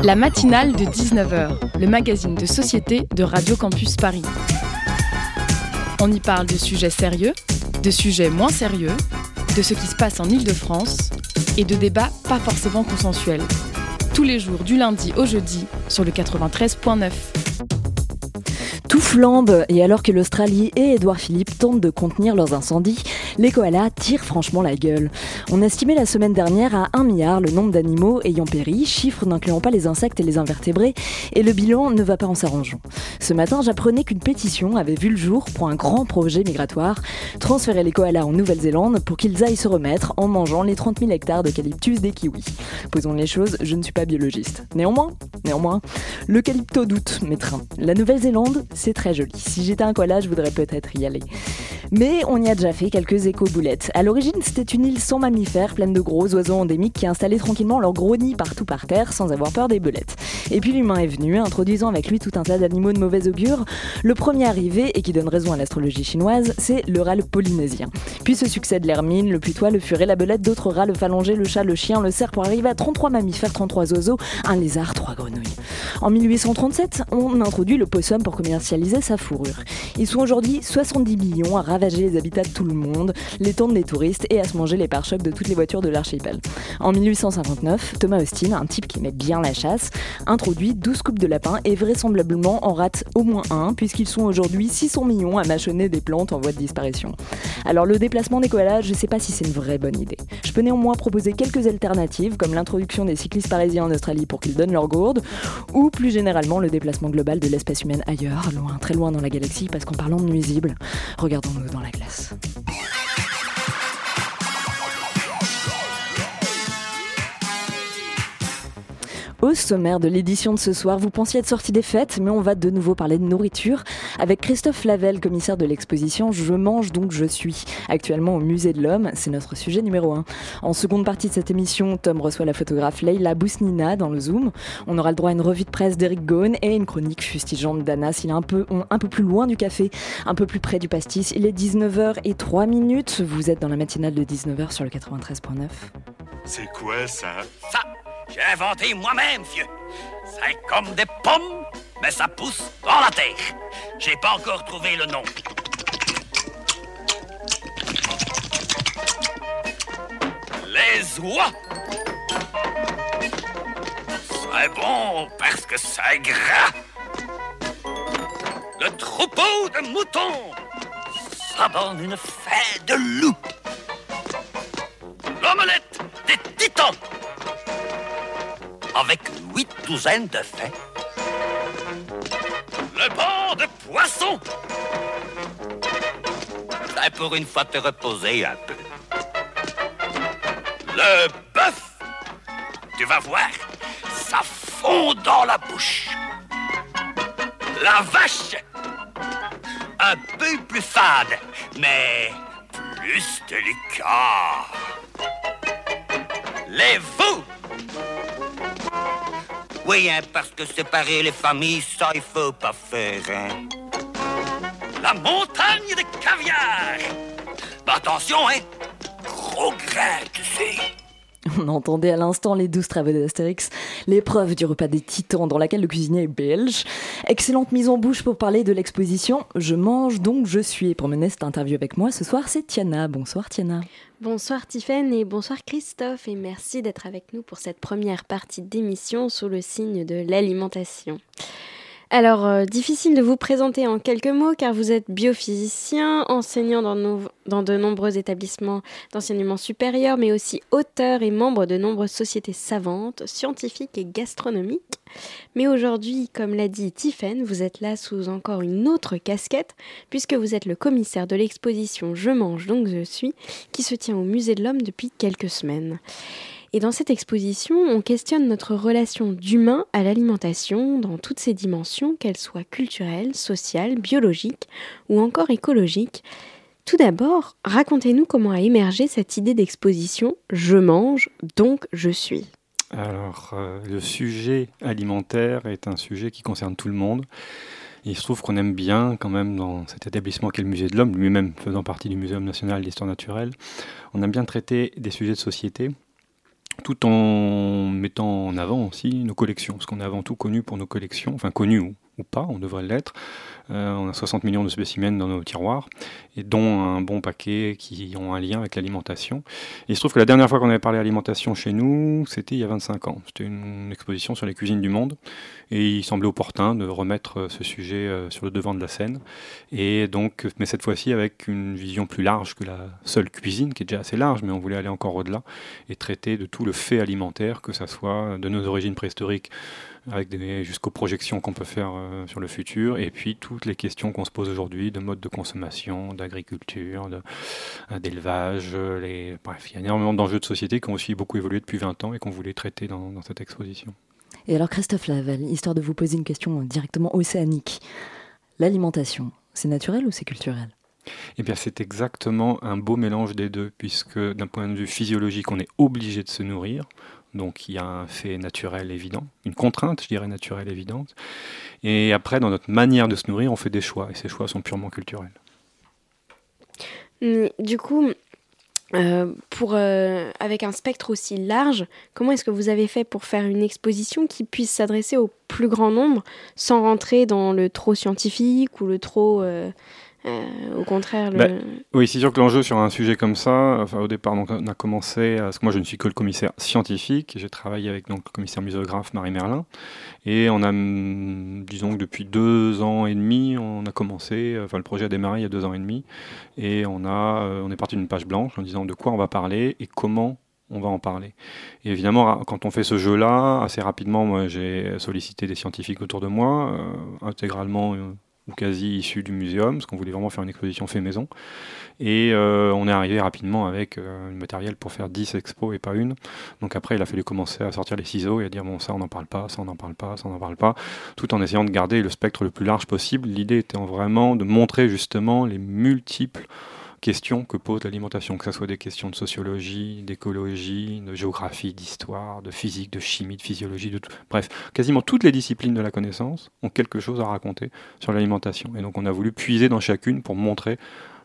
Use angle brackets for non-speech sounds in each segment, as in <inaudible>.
La matinale de 19h, le magazine de société de Radio Campus Paris. On y parle de sujets sérieux, de sujets moins sérieux, de ce qui se passe en Ile-de-France et de débats pas forcément consensuels. Tous les jours du lundi au jeudi sur le 93.9. Tout flambe, et alors que l'Australie et Édouard Philippe tentent de contenir leurs incendies, les koalas tirent franchement la gueule. On estimait la semaine dernière à 1 milliard le nombre d'animaux ayant péri, chiffre n'incluant pas les insectes et les invertébrés, et le bilan ne va pas en s'arrangeant. Ce matin, j'apprenais qu'une pétition avait vu le jour pour un grand projet migratoire, transférer les koalas en Nouvelle-Zélande pour qu'ils aillent se remettre en mangeant les 30 000 hectares d'eucalyptus des kiwis. Posons les choses, je ne suis pas biologiste. Néanmoins, néanmoins, l'eucalypto doute trains. La Nouvelle-Zélande, c'est très joli. Si j'étais un koala, je voudrais peut-être y aller. Mais on y a déjà fait quelques éco-boulettes. À l'origine, c'était une île sans mammifères, pleine de gros oiseaux endémiques qui installaient tranquillement leur gros nid partout par terre sans avoir peur des belettes. Et puis l'humain est venu, introduisant avec lui tout un tas d'animaux de mauvaise augure. Le premier arrivé, et qui donne raison à l'astrologie chinoise, c'est le rat le polynésien. Puis se succèdent l'hermine, le putois, le furet, la belette, d'autres rats, le phalange, le chat, le chien, le cerf pour arriver à 33 mammifères, 33 oiseaux, un lézard, trois grenouilles. En 1837, on introduit le possum pour commercialiser sa fourrure. Ils sont aujourd'hui 70 millions à ravager les habitats de tout le monde, les tentes des touristes et à se manger les pare-chocs de toutes les voitures de l'archipel. En 1859, Thomas Austin, un type qui met bien la chasse, introduit 12 coupes de lapin et vraisemblablement en rate au moins un, puisqu'ils sont aujourd'hui 600 millions à mâchonner des plantes en voie de disparition. Alors le déplacement des koalas, je sais pas si c'est une vraie bonne idée. Je peux néanmoins proposer quelques alternatives, comme l'introduction des cyclistes parisiens en Australie pour qu'ils donnent leur gourde, ou plus généralement le déplacement global de l'espèce humaine ailleurs, loin, très loin dans la galaxie, parce qu'en parlant de nuisibles, regardons-nous dans la glace. Au sommaire de l'édition de ce soir, vous pensiez être sorti des fêtes, mais on va de nouveau parler de nourriture avec Christophe Lavelle, commissaire de l'exposition Je mange donc je suis, actuellement au Musée de l'Homme. C'est notre sujet numéro 1. En seconde partie de cette émission, Tom reçoit la photographe Leila Bousnina dans le Zoom. On aura le droit à une revue de presse d'Eric Gone et une chronique fustigeante d'Anna s'il est un peu, un peu plus loin du café, un peu plus près du pastis. Il est 19h et 3 minutes. Vous êtes dans la matinale de 19h sur le 93.9. C'est quoi ça? Ça, j'ai inventé moi-même, vieux. C'est comme des pommes, mais ça pousse dans la terre. J'ai pas encore trouvé le nom. Les oies. C'est bon parce que c'est gras. Le troupeau de moutons. Ça donne une fête de loup. L'omelette des titans avec huit douzaines de faits. Le banc de poissons. C'est pour une fois te reposer un peu. Le bœuf. Tu vas voir, ça fond dans la bouche. La vache. Un peu plus fade, mais plus délicat. Les veaux. Oui, hein, parce que séparer les familles, ça, il faut pas faire, hein. La montagne de caviar. Mais attention, hein. Gros grain, tu sais. <laughs> On entendait à l'instant les douze travaux d'Astérix, l'épreuve du repas des titans dans laquelle le cuisinier est belge. Excellente mise en bouche pour parler de l'exposition Je mange donc je suis. Et pour mener cette interview avec moi ce soir, c'est Tiana. Bonsoir Tiana. Bonsoir Tiffaine et bonsoir Christophe et merci d'être avec nous pour cette première partie d'émission sous le signe de l'alimentation. Alors, euh, difficile de vous présenter en quelques mots car vous êtes biophysicien, enseignant dans, de nombreux établissements d'enseignement supérieur, mais aussi auteur et membre de nombreuses sociétés savantes, scientifiques et gastronomiques. Mais aujourd'hui, comme l'a dit Tiffaine, vous êtes là sous encore une autre casquette, puisque vous êtes le commissaire de l'exposition Je mange donc je suis, qui se tient au Musée de l'Homme depuis quelques semaines. Et dans cette exposition, on questionne notre relation d'humain à l'alimentation dans toutes ses dimensions, qu'elles soient culturelles, sociales, biologiques ou encore écologiques. Tout d'abord, racontez-nous comment a émergé cette idée d'exposition Je mange, donc je suis. Alors, euh, le sujet alimentaire est un sujet qui concerne tout le monde. Il se trouve qu'on aime bien quand même dans cet établissement qu'est le Musée de l'Homme, lui-même faisant partie du Muséum national d'histoire naturelle, on aime bien traiter des sujets de société. Tout en mettant en avant aussi nos collections, parce qu'on est avant tout connu pour nos collections, enfin connu ou pas, on devrait l'être. Euh, on a 60 millions de spécimens dans nos tiroirs, et dont un bon paquet qui ont un lien avec l'alimentation. Et il se trouve que la dernière fois qu'on avait parlé alimentation chez nous, c'était il y a 25 ans. C'était une exposition sur les cuisines du monde, et il semblait opportun de remettre ce sujet euh, sur le devant de la scène. Et donc, mais cette fois-ci avec une vision plus large que la seule cuisine, qui est déjà assez large, mais on voulait aller encore au-delà et traiter de tout le fait alimentaire, que ce soit de nos origines préhistoriques avec jusqu'aux projections qu'on peut faire euh, sur le futur, et puis toutes les questions qu'on se pose aujourd'hui de mode de consommation, d'agriculture, euh, d'élevage. Les... Bref, il y a énormément d'enjeux de société qui ont aussi beaucoup évolué depuis 20 ans et qu'on voulait traiter dans, dans cette exposition. Et alors Christophe Laval, histoire de vous poser une question directement océanique, l'alimentation, c'est naturel ou c'est culturel? Eh bien, c'est exactement un beau mélange des deux, puisque d'un point de vue physiologique, on est obligé de se nourrir. Donc il y a un fait naturel évident, une contrainte, je dirais, naturelle évidente. Et après, dans notre manière de se nourrir, on fait des choix, et ces choix sont purement culturels. Du coup, euh, euh, avec un spectre aussi large, comment est-ce que vous avez fait pour faire une exposition qui puisse s'adresser au plus grand nombre sans rentrer dans le trop scientifique ou le trop euh, euh, au contraire. Le... Bah, oui, c'est sûr que l'enjeu sur un sujet comme ça, enfin, au départ, on a commencé, parce que moi je ne suis que le commissaire scientifique, j'ai travaillé avec donc, le commissaire muséographe Marie Merlin, et on a, mm, disons que depuis deux ans et demi, on a commencé, enfin le projet a démarré il y a deux ans et demi, et on, a, euh, on est parti d'une page blanche en disant de quoi on va parler et comment on va en parler. Et évidemment, quand on fait ce jeu-là, assez rapidement, moi, j'ai sollicité des scientifiques autour de moi, euh, intégralement ou quasi issu du muséum, parce qu'on voulait vraiment faire une exposition fait maison. Et euh, on est arrivé rapidement avec euh, le matériel pour faire 10 expos et pas une. Donc après, il a fallu commencer à sortir les ciseaux et à dire bon, ça on n'en parle pas, ça on n'en parle pas, ça on n'en parle pas, tout en essayant de garder le spectre le plus large possible. L'idée étant vraiment de montrer justement les multiples questions que pose l'alimentation, que ce soit des questions de sociologie, d'écologie, de géographie, d'histoire, de physique, de chimie, de physiologie, de tout. bref, quasiment toutes les disciplines de la connaissance ont quelque chose à raconter sur l'alimentation. Et donc on a voulu puiser dans chacune pour montrer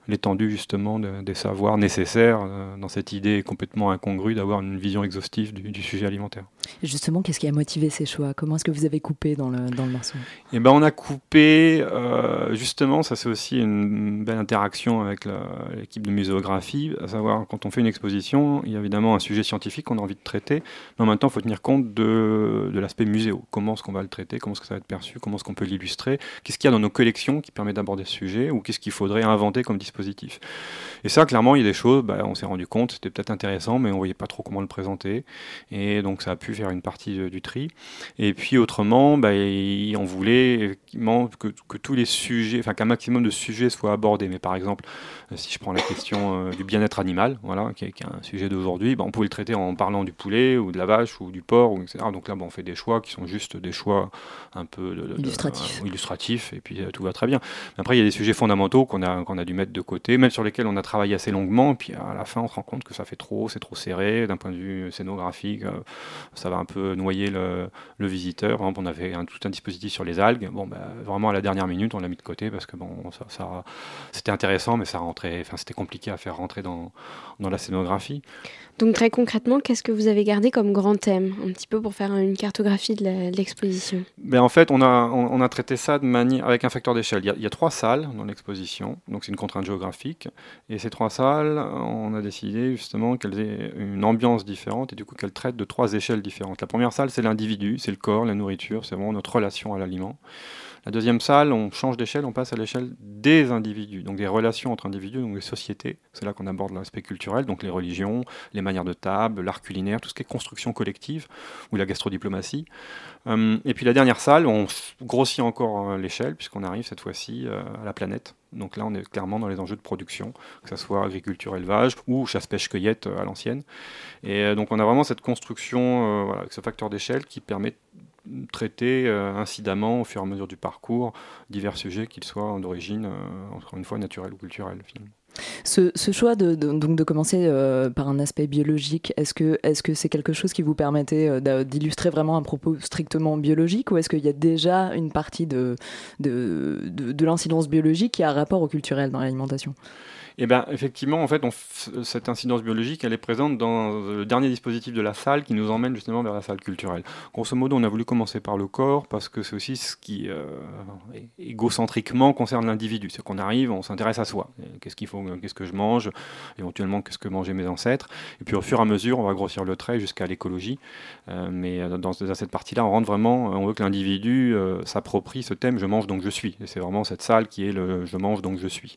l'étendue justement des savoirs nécessaires euh, dans cette idée complètement incongrue d'avoir une vision exhaustive du, sujet alimentaire. justement, qu'est-ce qui a motivé ces choix? Comment est-ce que vous avez coupé dans le, dans le morceau? Eh ben, on a coupé, euh, justement, ça c'est aussi une belle interaction avec l'équipe de muséographie, à savoir quand on fait une exposition, il y a évidemment un sujet scientifique qu'on a envie de traiter, mais en même temps, il faut tenir compte de, de l'aspect muséo. Comment est-ce qu'on va le traiter? Comment est-ce que ça va être perçu? Comment est-ce qu'on peut l'illustrer? Qu'est-ce qu'il y a dans nos collections qui permet d'aborder ce sujet? Ou qu'est-ce qu'il faudrait inventer comme dispositif et ça, clairement, il y a des choses, bah, on s'est rendu compte, c'était peut-être intéressant, mais on voyait pas trop comment le présenter. Et donc, ça a pu faire une partie du tri. Et puis, autrement, bah, on voulait que, que tous les sujets, enfin, qu'un maximum de sujets soient abordés. Mais par exemple, si je prends la question euh, du bien-être animal, voilà, qui est, un sujet d'aujourd'hui, bah, on pouvait le traiter en parlant du poulet ou de la vache ou du porc, ou etc. Donc là, bah, on fait des choix qui sont juste des choix un peu illustratifs. illustratifs, et puis euh, tout va très bien. Mais après, il y a des sujets fondamentaux qu'on a, qu'on a dû mettre de côté, même sur lesquels on a travaillé assez longuement, et puis à la fin, on se rend compte que ça fait trop, c'est trop serré, d'un point de vue scénographique, ça va un peu noyer le, le visiteur. Par exemple, on avait un, tout un dispositif sur les algues, bon, bah, vraiment à la dernière minute, on l'a mis de côté parce que bon, ça, ça c'était intéressant, mais ça enfin, c'était compliqué à faire rentrer dans, dans la scénographie. Donc très concrètement, qu'est-ce que vous avez gardé comme grand thème, un petit peu pour faire une cartographie de l'exposition? Ben, En fait, on a, on, a traité ça de manière, avec un facteur d'échelle. Il, il, y a trois salles dans l'exposition, donc c'est une contrainte géographique. Et ces trois salles, on a décidé justement qu'elles aient une ambiance différente et du coup qu'elles traitent de trois échelles différentes. La première salle, c'est l'individu, c'est le corps, la nourriture, c'est vraiment notre relation à l'aliment. La deuxième salle, on change d'échelle, on passe à l'échelle des individus, donc des relations entre individus, donc des sociétés. C'est là qu'on aborde l'aspect culturel, donc les religions, les manières de table, l'art culinaire, tout ce qui est construction collective ou la gastrodiplomatie. Euh, et puis la dernière salle, on grossit encore euh, l'échelle puisqu'on arrive cette fois-ci euh, à la planète. Donc là, on est clairement dans les enjeux de production, que ce soit agriculture, élevage ou chasse-pêche-cueillette à l'ancienne. Et donc on a vraiment cette construction, ce facteur d'échelle qui permet traiter euh, incidemment au fur et à mesure du parcours divers sujets, qu'ils soient d'origine, euh, encore une fois, naturelle ou culturelle. Ce, ce, choix de, donc de commencer euh, par un aspect biologique, est-ce que est-ce que c'est quelque chose qui vous permettait d'illustrer vraiment un propos strictement biologique ou est-ce qu'il y a déjà une partie de, de, de, de l'incidence biologique qui a rapport au culturel dans l'alimentation? Eh bien, effectivement, en fait, cette incidence biologique, elle est présente dans le dernier dispositif de la salle qui nous emmène justement vers la salle culturelle. Grosso modo, on a voulu commencer par le corps parce que c'est aussi ce qui, euh, égocentriquement, concerne l'individu. C'est qu'on arrive, on s'intéresse à soi. Qu'est-ce qu'il faut, qu'est-ce que je mange, éventuellement, qu'est-ce que mangeaient mes ancêtres. Et puis, au fur et à mesure, on va grossir le trait jusqu'à l'écologie. Euh, mais euh, dans, cette partie-là, on rentre vraiment, on veut que l'individu s'approprie ce thème je mange donc je suis. Et c'est vraiment cette salle qui est le je mange donc je suis.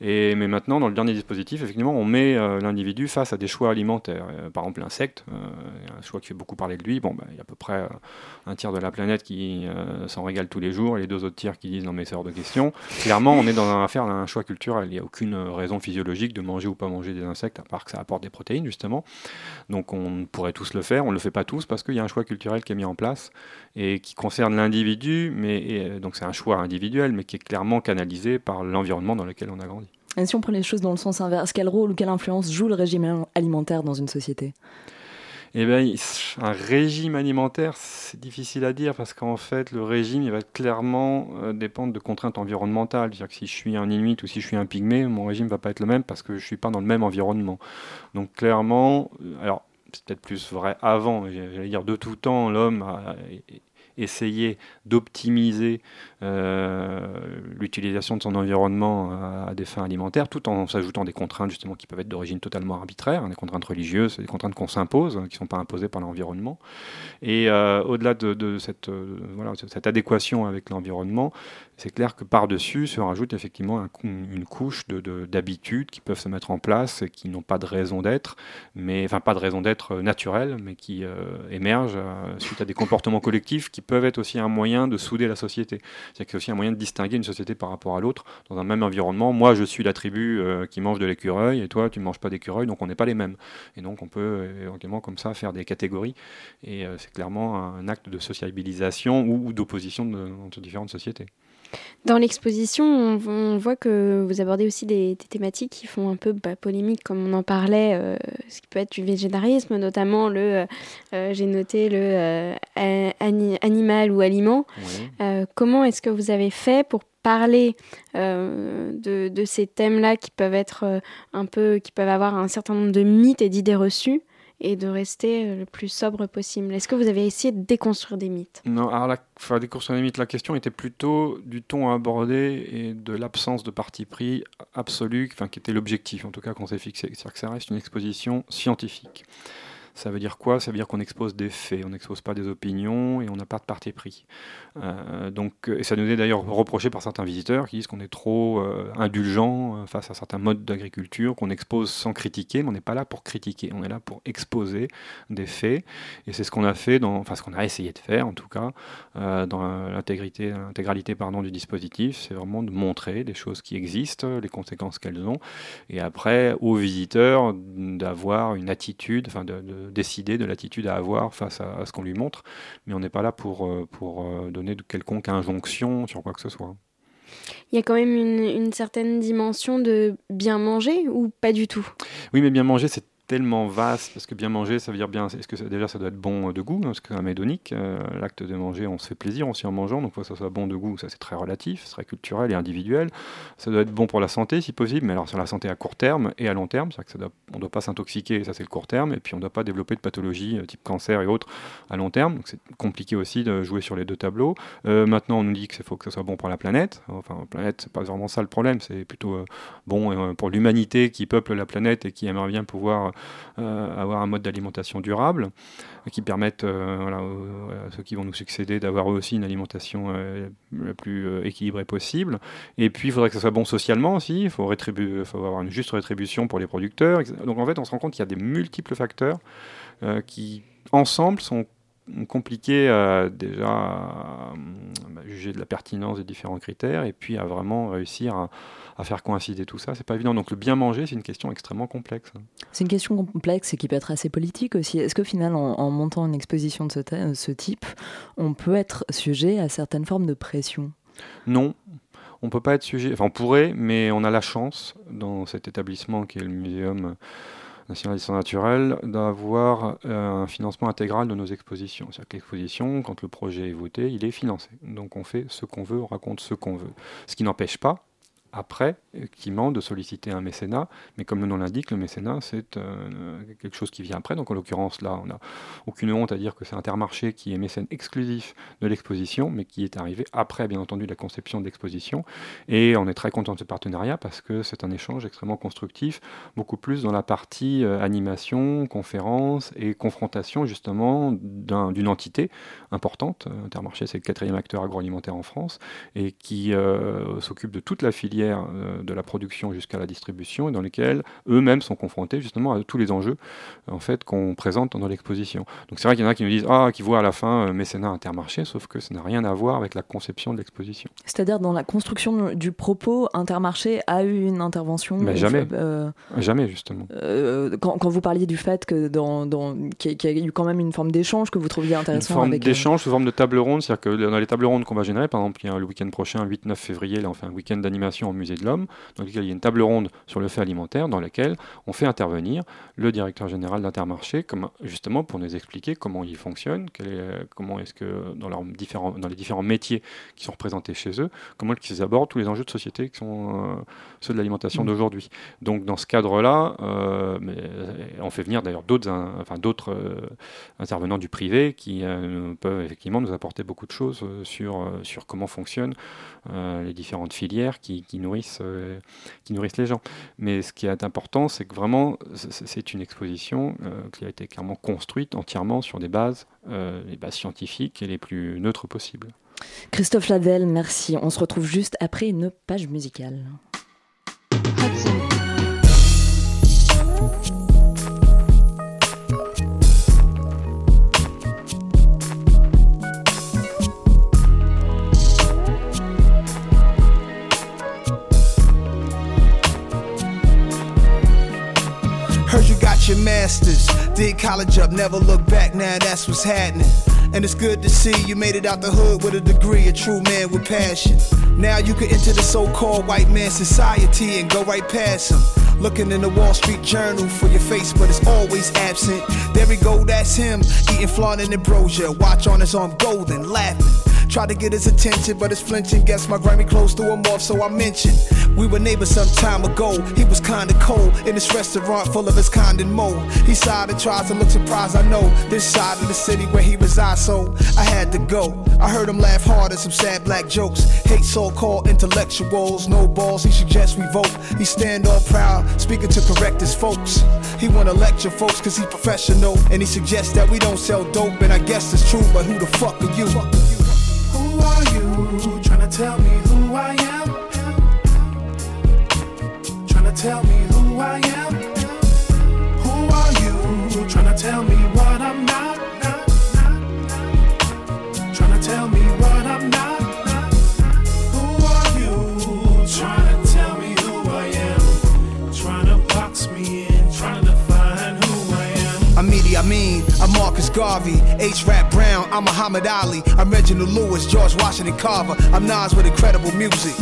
Et, mais maintenant, dans le dernier dispositif, effectivement, on met euh, l'individu face à des choix alimentaires. Euh, par exemple, l'insecte, euh, un choix qui fait beaucoup parler de lui. Bon, bah, il y a à peu près un tiers de la planète qui s'en régale tous les jours, et les deux autres tiers qui disent non mais c'est hors de question. Clairement, on est dans un affaire d'un choix culturel. Il n'y a aucune raison physiologique de manger ou pas manger des insectes, à part que ça apporte des protéines, justement. Donc on pourrait tous le faire, on ne le fait pas tous parce qu'il y a un choix culturel qui est mis en place et qui concerne l'individu, mais donc c'est un choix individuel, mais qui est clairement canalisé par l'environnement dans lequel on a grandi. Et si on prend les choses dans le sens inverse, quel rôle ou quelle influence joue le régime alimentaire dans une société? Eh bien, un régime alimentaire, c'est difficile à dire parce qu'en fait, le régime, il va clairement euh, dépendre de contraintes environnementales. C'est-à-dire que si je suis un Inuit ou si je suis un Pygmée, mon régime ne va pas être le même parce que je ne suis pas dans le même environnement. Donc, clairement, euh, alors, c'est peut-être plus vrai avant, j'allais dire de tout temps, l'homme a essayé d'optimiser euh, l'utilisation de son environnement à, des fins alimentaires, tout en s'ajoutant des contraintes justement qui peuvent être d'origine totalement arbitraire, hein, des contraintes religieuses, des contraintes qu'on s'impose, hein, qui ne sont pas imposées par l'environnement. Et euh, au-delà de, cette, euh, voilà, cette adéquation avec l'environnement, c'est clair que par-dessus se rajoute effectivement une couche d'habitudes qui peuvent se mettre en place et qui n'ont pas de raison d'être, mais enfin pas de raison d'être naturelle, mais qui émergent suite à des comportements collectifs qui peuvent être aussi un moyen de souder la société. C'est-à-dire aussi un moyen de distinguer une société par rapport à l'autre dans un même environnement. Moi, je suis la tribu euh, qui mange de l'écureuil et toi, tu ne manges pas d'écureuil, donc on n'est pas les mêmes. Et donc, on peut euh, éventuellement comme ça faire des catégories. Et euh, c'est clairement un acte de sociabilisation ou, d'opposition entre différentes sociétés. Dans l'exposition, on, voit que vous abordez aussi des, thématiques qui font un peu bah, polémique, comme on en parlait, euh, ce qui peut être du végétarisme, notamment le, euh, euh, j'ai noté le animal ou aliment. comment est-ce que vous avez fait pour parler de, de, ces thèmes-là qui peuvent être un peu, qui peuvent avoir un certain nombre de mythes et d'idées reçues? Et de rester euh, le plus sobre possible. Est-ce que vous avez essayé de déconstruire des mythes? Non, alors la, déconstruire des mythes, la question était plutôt du ton abordé et de l'absence de parti pris absolu, enfin, qui était l'objectif en tout cas qu'on s'est fixé. C'est-à-dire que ça reste une exposition scientifique. Ça veut dire quoi? Ça veut dire qu'on expose des faits, on n'expose pas des opinions et on n'a pas de parti pris. Euh, donc, et ça nous est d'ailleurs reproché par certains visiteurs qui disent qu'on est trop euh, indulgent euh, face à certains modes d'agriculture, qu'on expose sans critiquer, mais on n'est pas là pour critiquer, on est là pour exposer des faits. Et c'est ce qu'on a fait, dans, enfin ce qu'on a essayé de faire en tout cas, dans l'intégralité du dispositif, c'est vraiment de montrer des choses qui existent, les conséquences qu'elles ont, et après aux visiteurs d'avoir une attitude, enfin de décider de l'attitude à avoir face à, ce qu'on lui montre, mais on n'est pas là pour, euh, pour euh, donner de quelconque injonction sur quoi que ce soit. Il y a quand même une, une certaine dimension de bien manger ou pas du tout? Oui, mais bien manger, c'est tellement vaste, parce que bien manger, ça veut dire bien. Est-ce que déjà ça doit être bon de goût Parce que un médonique, euh, l'acte de manger, on se fait plaisir aussi en mangeant, donc faut que ça soit bon de goût, ça c'est très relatif, c'est très culturel et individuel. Ça doit être bon pour la santé si possible, mais alors sur la santé à court terme et à long terme, c'est-à-dire qu'on ne doit pas s'intoxiquer, ça c'est le court terme, et puis on ne doit pas développer de pathologies euh, type cancer et autres à long terme, donc c'est compliqué aussi de jouer sur les deux tableaux. Euh, maintenant, on nous dit qu'il faut que ça soit bon pour la planète. Enfin, la planète, c'est pas vraiment ça le problème, c'est plutôt bon pour l'humanité qui peuple la planète et qui aimerait bien pouvoir euh, avoir un mode d'alimentation durable qui permette euh, à ceux qui vont nous succéder d'avoir aussi une alimentation euh, la plus équilibrée possible. Et puis il faudrait que ça soit bon socialement aussi, il faut, faut avoir une juste rétribution pour les producteurs. Donc en fait on se rend compte qu'il y a des multiples facteurs qui ensemble sont compliqués à déjà juger de la pertinence des différents critères et puis à vraiment réussir à à faire coïncider tout ça. C'est pas évident. Donc le bien manger, c'est une question extrêmement complexe. C'est une question complexe et qui peut être assez politique aussi. Est-ce qu'au final, en, montant une exposition de ce, ce type, on peut être sujet à certaines formes de pression? Non, on peut pas être sujet. Enfin, on pourrait, mais on a la chance dans cet établissement qui est le Muséum national d'histoire naturelle d'avoir euh, un financement intégral de nos expositions. C'est-à-dire que l'exposition, quand le projet est voté, il est financé. Donc on fait ce qu'on veut, on raconte ce qu'on veut. Ce qui n'empêche pas après, effectivement, de solliciter un mécénat. Mais comme le nom l'indique, le mécénat, c'est euh, quelque chose qui vient après. Donc en l'occurrence, là, on n'a aucune honte à dire que c'est Intermarché qui est mécène exclusif de l'exposition, mais qui est arrivé après, bien entendu, la conception de l'exposition. Et on est très content de ce partenariat parce que c'est un échange extrêmement constructif, beaucoup plus dans la partie euh, animation, conférence et confrontation, justement, d'une entité importante. Intermarché, c'est le quatrième acteur agroalimentaire en France et qui euh, s'occupe de toute la filière de la production jusqu'à la distribution et dans lesquels eux-mêmes sont confrontés justement à tous les enjeux en fait qu'on présente dans l'exposition. Donc c'est vrai qu'il y en a qui nous disent ah qui voient à la fin euh, mécénat Intermarché, sauf que ça n'a rien à voir avec la conception de l'exposition. C'est-à-dire dans la construction du propos, Intermarché a eu une intervention. Mais jamais, euh, jamais justement. Euh, quand, quand, vous parliez du fait que dans, dans qu'il y, a eu quand même une forme d'échange que vous trouviez intéressant. Une forme d'échange sous forme de table ronde, c'est-à-dire que dans les tables rondes qu'on va générer, par exemple, il y a le week-end prochain, 8-9 février, là on fait un week-end d'animation musée de l'Homme, dans lequel il y a une table ronde sur le fait alimentaire, dans laquelle on fait intervenir le directeur général d'Intermarché, justement pour nous expliquer comment il fonctionne, comment est-ce que dans, leurs différents, dans les différents métiers qui sont représentés chez eux, comment ils abordent tous les enjeux de société qui sont euh, ceux de l'alimentation mmh. d'aujourd'hui. Donc dans ce cadre-là, euh, on fait venir d'ailleurs d'autres enfin, euh, intervenants du privé qui peuvent effectivement nous apporter beaucoup de choses sur, sur comment fonctionnent les différentes filières qui, qui nourrissent, qui nourrissent les gens. Mais ce qui est important, c'est que vraiment, c'est une exposition euh, qui a été clairement construite entièrement sur des bases, euh, les bases scientifiques et les plus neutres possibles. Christophe Ladel, merci. On se retrouve juste après une page musicale. Did college up, never look back, now that's what's happening. And it's good to see you made it out the hood with a degree, a true man with passion. Now you can enter the so called white man society and go right past him. Looking in the Wall Street Journal for your face, but it's always absent. There we go, that's him, eating flan and ambrosia. Watch on his arm golden, laughing. Tried to get his attention, but it's flinching. Guess my Grammy clothes threw him off, so I mentioned. We were neighbors some time ago. He was kinda cold in this restaurant full of his kind and mo. He sighed and tries to look surprised. I know this side of the city where he resides, so I had to go. I heard him laugh hard at some sad black jokes. Hate so-called intellectuals, no balls. He suggests we vote. He stand all proud, speaking to correct his folks. He wanna lecture folks cause he professional, and he suggests that we don't sell dope. And I guess it's true, but who the fuck are you? Garvey, H. Rap Brown, I'm Muhammad Ali, I'm Reginald Lewis, George Washington Carver, I'm Nas with incredible music.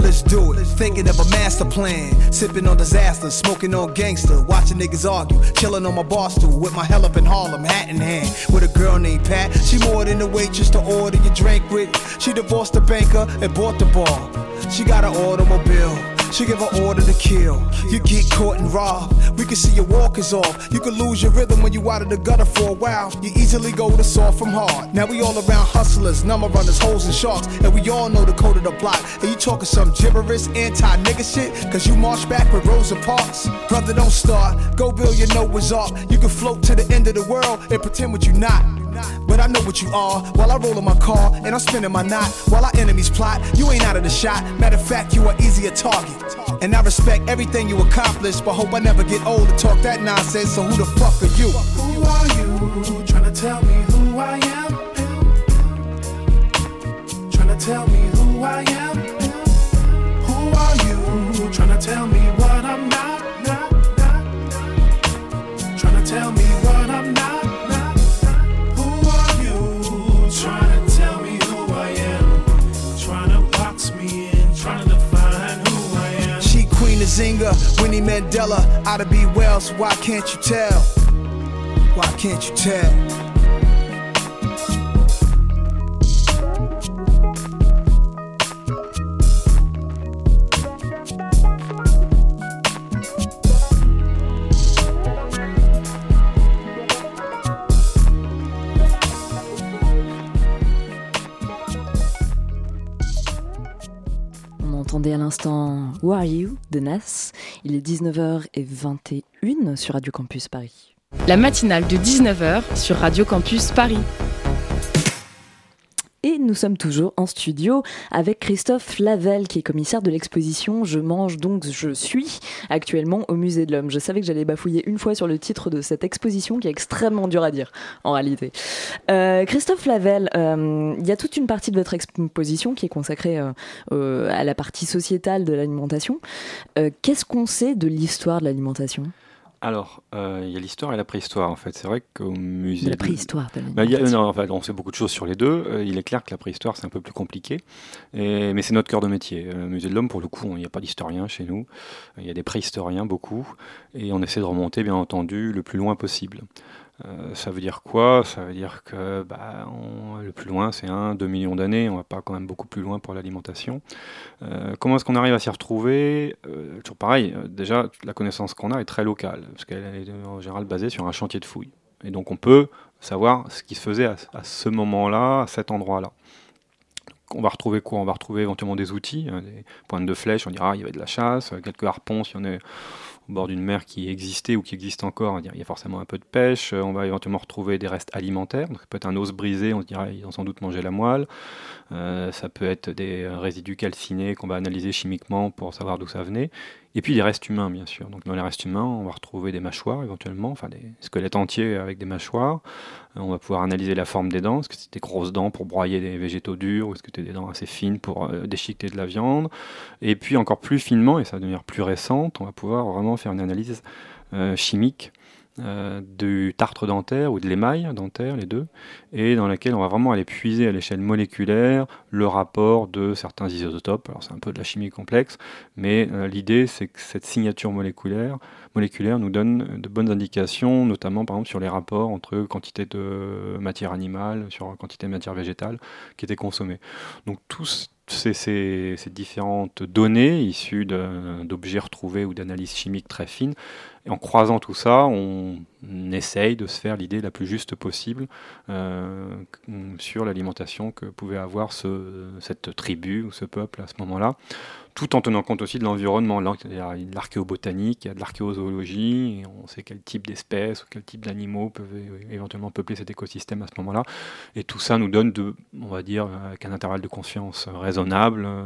Let's do it. Thinking of a master plan. Sipping on disaster, smoking on gangster. Watching niggas argue. Chilling on my bar stool with my hell up in Harlem, hat in hand. With a girl named Pat. She more than a waitress to order your drink with. She divorced the banker and bought the bar. She got an automobile. She give an order to kill. You get caught and robbed. We can see your walk is off. You can lose your rhythm when you out of the gutter for a while. You easily go to soft from hard. Now we all around hustlers, number runners, hoes and sharks. And we all know the code of the block. And you talking some gibberish, anti nigga shit? Cause you march back with Rosa Parks. Brother, don't start. Go build your nose up. You can float to the end of the world and pretend what you not. But I know what you are while I roll in my car and I'm spinning my knot while our enemies plot. You ain't out of the shot. Matter of fact, you are easier target. And I respect everything you accomplish, but hope I never get old to talk that nonsense. So who the fuck are you? Who are you? Trying to tell me who I am? Trying to tell me who I am? Who are you? Zinga, Winnie Mandela, Ida be Wells, why can't you tell? Why can't you tell? Entendez à l'instant Who Are You de Nas. Il est 19h21 sur Radio Campus Paris. La matinale de 19h sur Radio Campus Paris. Et nous sommes toujours en studio avec Christophe Lavelle, qui est commissaire de l'exposition Je mange donc je suis, actuellement au Musée de l'Homme. Je savais que j'allais bafouiller une fois sur le titre de cette exposition, qui est extrêmement dur à dire, en réalité. Euh, Christophe Lavelle, euh, il y a toute une partie de votre exposition qui est consacrée euh, euh, à la partie sociétale de l'alimentation. Qu'est-ce qu'on sait de l'histoire de l'alimentation? Alors, euh, il y a l'histoire et la préhistoire en fait. C'est vrai qu'au musée. De la préhistoire de Bah, y a- non, on sait beaucoup de choses sur les deux. Euh, il est clair que la préhistoire, c'est un peu plus compliqué. Et- mais c'est notre cœur de métier. Euh, musée de l'Homme, pour le coup, il n'y a pas d'historien chez nous. Il y a des préhistoriens, beaucoup. Et on essaie de remonter, bien entendu, le plus loin possible. Euh, ça veut dire quoi? Ça veut dire que bah, le plus loin, c'est 1-2 millions d'années. On va pas quand même beaucoup plus loin pour l'alimentation. Euh, comment est-ce qu'on arrive à s'y retrouver? Euh, Toujours pareil, déjà, la connaissance qu'on a est très locale, parce qu'elle est en général basée sur un chantier de fouilles. Et donc on peut savoir ce qui se faisait à, ce moment-là, à cet endroit-là. On va retrouver quoi? On va retrouver éventuellement des outils, hein, des pointes de flèches, on dira ah, il y avait de la chasse, quelques harpons, si on est bord d'une mer qui existait ou qui existe encore, il y a forcément un peu de pêche, Euh, on va éventuellement retrouver des restes alimentaires, ça peut être un os brisé, on se dira ils ont sans doute mangé la moelle, Euh, ça peut être des résidus calcinés qu'on va analyser chimiquement pour savoir d'où ça venait, et puis des restes humains bien sûr. Donc dans les restes humains, on va retrouver des mâchoires éventuellement, enfin des squelettes entiers avec des mâchoires, Euh, on va pouvoir analyser la forme des dents, est-ce que c'était des grosses dents pour broyer des végétaux durs, ou est-ce que c'était des dents assez fines pour euh, déchiqueter de la viande, et puis encore plus finement, et ça va devenir plus récente, on va pouvoir vraiment faire une analyse euh, chimique euh, du tartre dentaire ou de l'émail dentaire, les deux, et dans laquelle on va vraiment aller puiser à l'échelle moléculaire le rapport de certains isotopes. Alors c'est un peu de la chimie complexe, mais euh, l'idée c'est que cette signature moléculaire, nous donne de bonnes indications, notamment par exemple sur les rapports entre quantité de matière animale, sur quantité de matière végétale qui était consommée. Donc tous ces, ces- différentes données issues d'objets retrouvés ou d'analyses chimiques très fines, en croisant tout ça, on, essaye de se faire l'idée la plus juste possible euh, sur l'alimentation que pouvait avoir ce- cette tribu ou ce peuple à ce moment-là, tout en tenant compte aussi de l'environnement. Il y a de l'archéobotanique, il y a de l'archéozoologie, on sait quel type d'espèces ou quel type d'animaux peuvent éventuellement peupler cet écosystème à ce moment-là. Et tout ça nous donne, on va dire, un intervalle de confiance raisonnable, euh,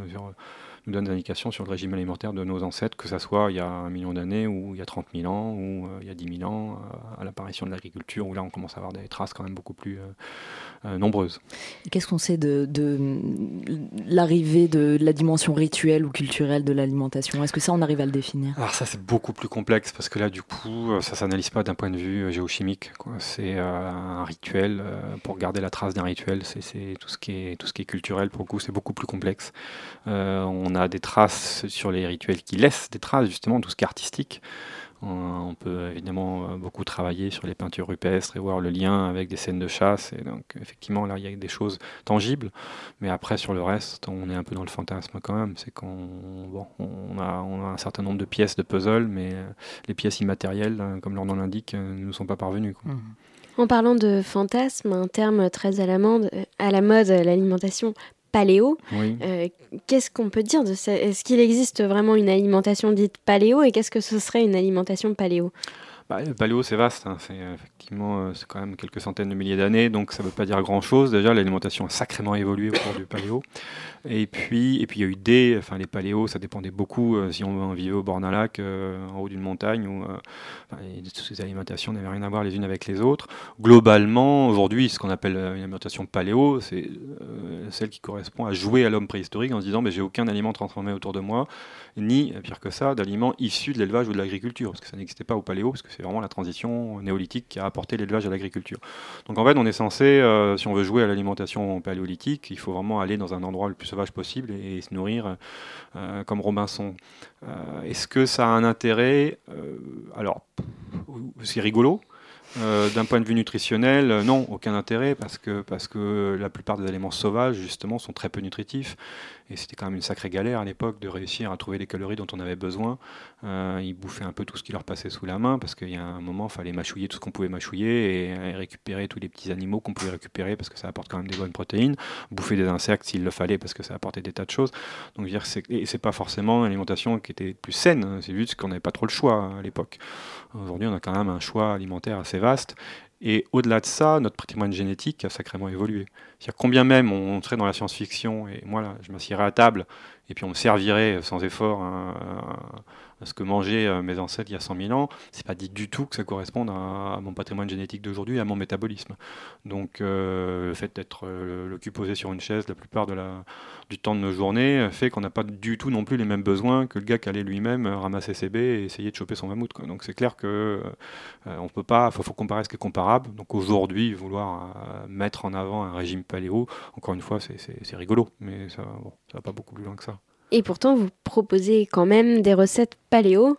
nous donne des indications sur le régime alimentaire de nos ancêtres, que ce soit il y a un million d'années, ou il y a 30 000 ans, ou euh, il y a 10 000 ans, euh, à l'apparition de l'agriculture, où là on commence à avoir des traces quand même beaucoup plus euh, nombreuses. Qu'est-ce qu'on sait de, de l'arrivée de la dimension rituelle ou culturelle de l'alimentation? Est-ce que ça, on arrive à le définir? Alors ça c'est beaucoup plus complexe parce que là du coup ça s'analyse pas d'un point de vue géochimique. C'est un rituel pour garder la trace d'un rituel. C'est tout ce qui est tout ce qui est culturel pour le coup c'est beaucoup plus complexe. On a des traces sur les rituels qui laissent des traces justement tout ce qui est artistique. On on peut évidemment euh, beaucoup travailler sur les peintures rupestres et voir le lien avec des scènes de chasse. Et donc effectivement là il y a des choses tangibles. Mais après sur le reste on est un peu dans le fantasme quand même. C'est qu'on a, un certain nombre de pièces de puzzle, mais euh, les pièces immatérielles, euh, comme leur nom l'indique, euh, ne nous sont pas parvenues. quoi. En parlant de fantasme, un terme très à la mode, à la mode l'alimentation paléo. Oui. Euh, qu'est-ce qu'on peut dire de ça? Est-ce qu'il existe vraiment une alimentation dite paléo et qu'est-ce que ce serait une alimentation paléo? Bah, le paléo, c'est vaste. hein. C'est euh, effectivement, euh, c'est quand même quelques centaines de milliers d'années, donc ça ne veut pas dire grand-chose. Déjà, l'alimentation a sacrément évolué au cours du paléo. Et puis, et puis, il y a eu des, enfin, les paléos, ça dépendait beaucoup. euh, si on, vivait au bord d'un lac, en haut d'une montagne, ou enfin, ces alimentations n'avaient rien à voir les unes avec les autres. Globalement, aujourd'hui, ce qu'on appelle une alimentation paléo, c'est celle qui correspond à jouer à l'homme préhistorique en se disant, mais j'ai aucun aliment transformé autour de moi, ni, pire que ça, d'aliments issus de l'élevage ou de l'agriculture, parce que ça n'existait pas au paléo, parce que c'est vraiment la transition néolithique qui a apporté l'élevage à l'agriculture. Donc en fait, on est censé, euh, si on veut jouer à l'alimentation paléolithique, il faut vraiment aller dans un endroit le plus sauvage possible et, se nourrir euh, comme Robinson. Euh, Est-ce que ça a un intérêt Euh, Alors, c'est rigolo. Euh, D'un point de vue nutritionnel, euh, non, aucun intérêt parce que, parce que la plupart des aliments sauvages, justement, sont très peu nutritifs. Et c'était quand même une sacrée galère à l'époque de réussir à trouver les calories dont on avait besoin. Euh, ils bouffaient un peu tout ce qui leur passait sous la main parce qu'il y a un moment, il fallait mâchouiller tout ce qu'on pouvait mâchouiller et, récupérer tous les petits animaux qu'on pouvait récupérer parce que ça apporte quand même des bonnes protéines. Bouffer des insectes s'il le fallait parce que ça apportait des tas de choses. Donc, c'est- pas forcément une alimentation qui était plus saine, hein. c'est juste qu'on n'avait pas trop le choix à l'époque. Aujourd'hui, on a quand même un choix alimentaire assez vaste. Et au-delà de ça, notre patrimoine génétique a sacrément évolué. C'est-à-dire combien même on serait dans la science-fiction et moi, là, je m'assierais à table et puis on me servirait sans effort ce que mangeaient euh, mes ancêtres il y a 100 000 ans, c'est pas dit du tout que ça corresponde à, mon patrimoine génétique d'aujourd'hui à mon métabolisme. Donc euh, le fait d'être euh, le cul posé sur une chaise la plupart du temps de nos journées fait qu'on n'a pas du tout non plus les mêmes besoins que le gars qui allait lui-même ramasser ses baies et essayer de choper son mammouth. Donc c'est clair que on peut pas, faut, faut comparer ce qui est comparable. Donc aujourd'hui, vouloir mettre en avant un régime paléo, encore une fois, c'est rigolo, mais ça, bon, ça va pas beaucoup plus loin que ça. Et pourtant, vous proposez quand même des recettes paléo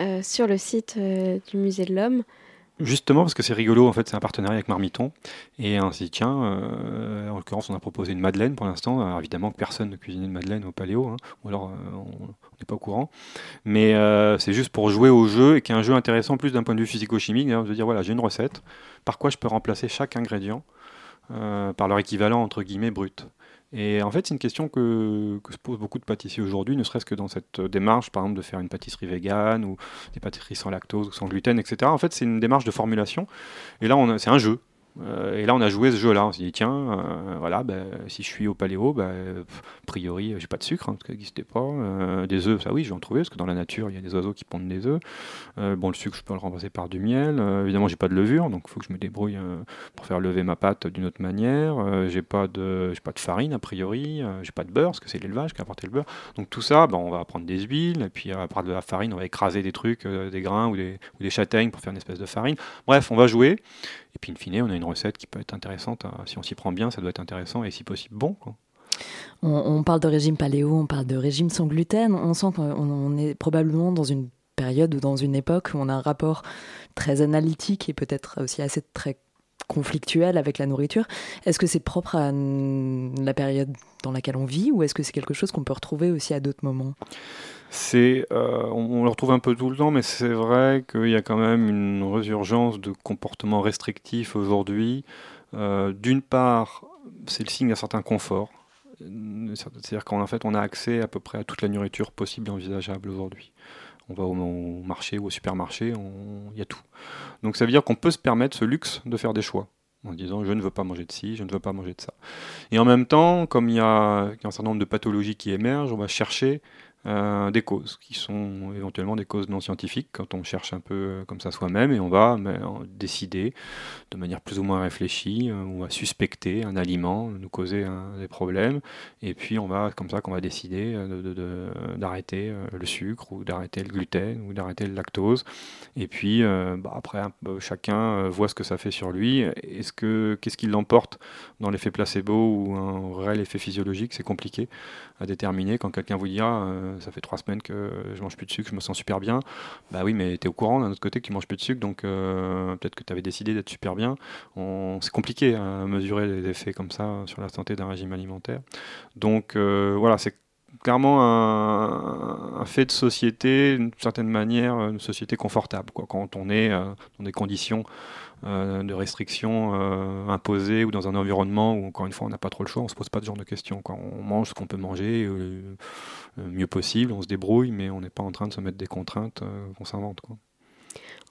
euh, sur le site euh, du Musée de l'Homme. Justement, parce que c'est rigolo, en fait, c'est un partenariat avec Marmiton. Et on s'est dit, tiens, euh, en l'occurrence, on a proposé une madeleine pour l'instant. Alors, évidemment personne ne cuisinait de madeleine au paléo, hein, ou alors on n'est pas au courant. Mais c'est juste pour jouer au jeu et qu'il y ait un jeu intéressant, plus d'un point de vue physico-chimique, de dire, voilà, j'ai une recette, par quoi je peux remplacer chaque ingrédient par leur équivalent, entre guillemets, brut? Et en fait, c'est une question que, se posent beaucoup de pâtissiers aujourd'hui, ne serait-ce que dans cette démarche, par exemple, de faire une pâtisserie végane ou des pâtisseries sans lactose ou sans gluten, etc. En fait, c'est une démarche de formulation. Et là, c'est un jeu. Euh, et là, on a joué ce jeu-là. On s'est dit, tiens, euh, voilà, ben, si je suis au paléo, ben, pff, a priori, j'ai pas de sucre, hein, parce que ça n'existait pas. Euh, des œufs, ça oui, je vais en trouver, parce que dans la nature, il y a des oiseaux qui pondent des œufs. Bon, le sucre, je peux le remplacer par du miel. Évidemment, j'ai pas de levure, donc il faut que je me débrouille pour faire lever ma pâte d'une autre manière. J'ai pas de, j'ai pas de farine, a priori. J'ai pas de beurre, parce que c'est l'élevage qui a apporté le beurre. Donc tout ça, ben, on va prendre des huiles, et puis à part de la farine, on va écraser des trucs, des grains ou des châtaignes pour faire une espèce de farine. Bref, on va jouer. Et puis, in fine, on a une recette qui peut être intéressante. à- si on s'y prend bien, ça doit être intéressant et si possible bon. On, parle de régime paléo, on parle de régime sans gluten. On sent qu'on on est probablement dans une période ou dans une époque où on a un rapport très analytique et peut-être aussi assez très conflictuel avec la nourriture. Est-ce que c'est propre à la période dans laquelle on vit ou est-ce que c'est quelque chose qu'on peut retrouver aussi à d'autres moments? C'est, euh, on, le retrouve un peu tout le temps, mais c'est vrai qu'il y a quand même une résurgence de comportements restrictifs aujourd'hui. Euh, D'une part, c'est le signe d'un certain confort. C'est-à-dire qu'en fait, on a accès à peu près à toute la nourriture possible et envisageable aujourd'hui. On va au, au marché ou au supermarché, il y a tout. Donc ça veut dire qu'on peut se permettre ce luxe de faire des choix en disant je ne veux pas manger de ci, je ne veux pas manger de ça. Et en même temps, comme il y a un certain nombre de pathologies qui émergent, on va chercher euh, des causes qui sont éventuellement des causes non scientifiques quand on cherche un peu euh, comme ça soi-même et on va euh, décider de manière plus ou moins réfléchie, euh, on va suspecter un aliment nous causer des problèmes et puis on va comme ça qu'on va décider de- de- de- d'arrêter le sucre ou d'arrêter le gluten ou d'arrêter le lactose. Et puis bah, après chacun voit ce que ça fait sur lui. Est-ce que qu'est-ce qui l'emporte dans l'effet placebo ou un réel effet physiologique? C'est compliqué à déterminer quand quelqu'un vous dira euh, ça fait trois semaines que je mange plus de sucre, je me sens super bien. Bah oui, mais tu es au courant d'un autre côté que tu manges plus de sucre, donc euh, peut-être que tu avais décidé d'être super bien. C'est compliqué à mesurer les effets comme ça sur la santé d'un régime alimentaire. Donc euh, voilà, c'est clairement un, fait de société, d'une certaine manière, une société confortable. Quand on est euh, dans des conditions euh, de restrictions euh, imposées ou dans un environnement où, encore une fois, on n'a pas trop le choix, on se pose pas ce genre de questions. On mange ce qu'on peut manger euh, le mieux possible, on se débrouille, mais on n'est pas en train de se mettre des contraintes euh, qu'on s'invente.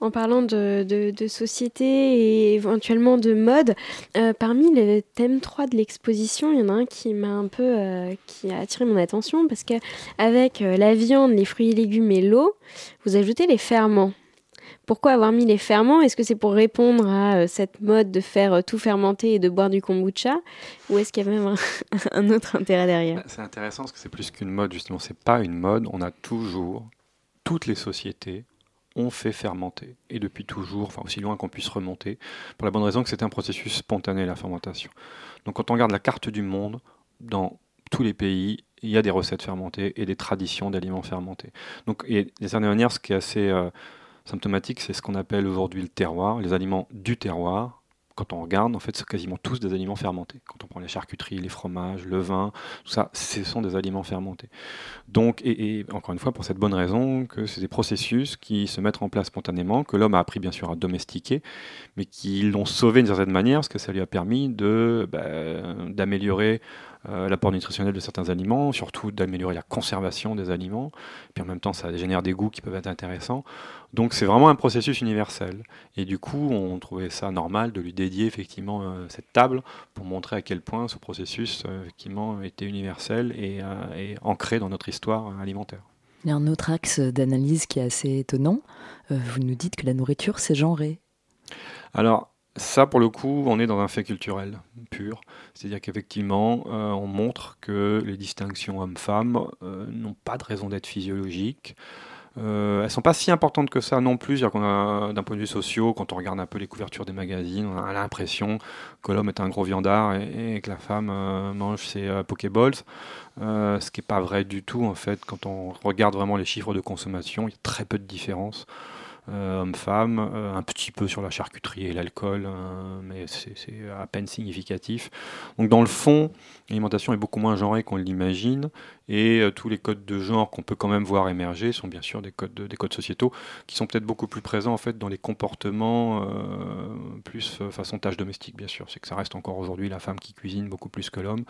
En parlant de, société et éventuellement de mode, euh, parmi les thèmes 3 de l'exposition, il y en a un qui m'a un peu euh, qui a attiré mon attention parce que avec euh, la viande, les fruits et légumes et l'eau, vous ajoutez les ferments. Pourquoi avoir mis les ferments? Est-ce que c'est pour répondre à cette mode de faire tout fermenter et de boire du kombucha? Ou est-ce qu'il y a même un, <laughs> un autre intérêt derrière? C'est intéressant parce que c'est plus qu'une mode, justement. C'est pas une mode. On a toujours, toutes les sociétés ont fait fermenter. Et depuis toujours, enfin aussi loin qu'on puisse remonter, pour la bonne raison que c'est un processus spontané, la fermentation. Donc quand on regarde la carte du monde, dans tous les pays, il y a des recettes fermentées et des traditions d'aliments fermentés. Donc, et certaine manière, ce qui est assez euh, symptomatique, c'est ce qu'on appelle aujourd'hui le terroir, les aliments du terroir. Quand on regarde, en fait, c'est quasiment tous des aliments fermentés. Quand on prend les charcuteries, les fromages, le vin, tout ça, ce sont des aliments fermentés. Donc, et, encore une fois, pour cette bonne raison, que c'est des processus qui se mettent en place spontanément, que l'homme a appris bien sûr à domestiquer, mais qui l'ont sauvé d'une certaine manière, parce que ça lui a permis bah, d'améliorer l'apport nutritionnel de certains aliments, surtout d'améliorer la conservation des aliments. Puis en même temps, ça génère des goûts qui peuvent être intéressants. Donc c'est vraiment un processus universel. Et du coup, on trouvait ça normal de lui dédier effectivement euh, cette table pour montrer à quel point ce processus euh, effectivement était universel et, euh, et ancré dans notre histoire alimentaire. Il y a un autre axe d'analyse qui est assez étonnant. Euh, vous nous dites que la nourriture, c'est genré. Alors, ça, pour le coup, on est dans un fait culturel pur. C'est-à-dire qu'effectivement, euh, on montre que les distinctions hommes-femmes euh, n'ont pas de raison d'être physiologiques. Euh, elles sont pas si importantes que ça non plus. D'un point de vue social, quand on regarde un peu les couvertures des magazines, on a l'impression que l'homme est un gros viandard et, que la femme euh, mange ses euh, Pokéballs. Ce qui n'est pas vrai du tout, en fait. Quand on regarde vraiment les chiffres de consommation, il y a très peu de différence euh, homme-femme, euh, un petit peu sur la charcuterie et l'alcool, euh, mais c'est à peine significatif. Donc dans le fond, l'alimentation est beaucoup moins genrée qu'on l'imagine, et euh, tous les codes de genre qu'on peut quand même voir émerger sont bien sûr des codes, de- des codes sociétaux qui sont peut-être beaucoup plus présents en fait dans les comportements euh, plus euh, façon tâche domestique bien sûr. C'est que ça reste encore aujourd'hui la femme qui cuisine beaucoup plus que l'homme,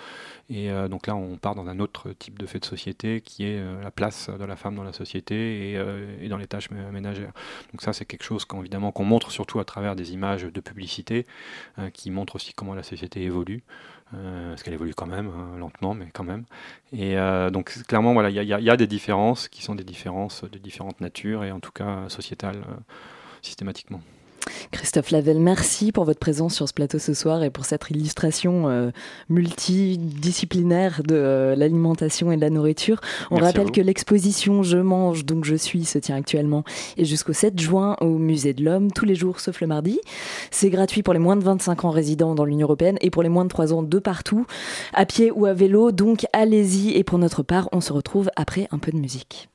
et donc là on part dans un autre type de fait de société qui est la place de la femme dans la société et, dans les tâches mé- ménagères. Donc ça, c'est quelque chose qu'on montre surtout à travers des images de publicité euh, qui montrent aussi comment la société évolue, euh, parce qu'elle évolue quand même hein, lentement, mais quand même. Et euh, donc clairement, voilà, il y a des différences qui sont des différences de différentes natures et en tout cas sociétales euh, systématiquement. Christophe Lavelle, merci pour votre présence sur ce plateau ce soir et pour cette illustration euh, multidisciplinaire de euh, l'alimentation et de la nourriture. On Merci rappelle que l'exposition Je mange donc je suis se tient actuellement et jusqu'au 7 juin au Musée de l'Homme, tous les jours sauf le mardi. C'est gratuit pour les moins de 25 ans résidant dans l'Union Européenne et pour les moins de 3 ans de partout, à pied ou à vélo. Donc allez-y et pour notre part, on se retrouve après un peu de musique.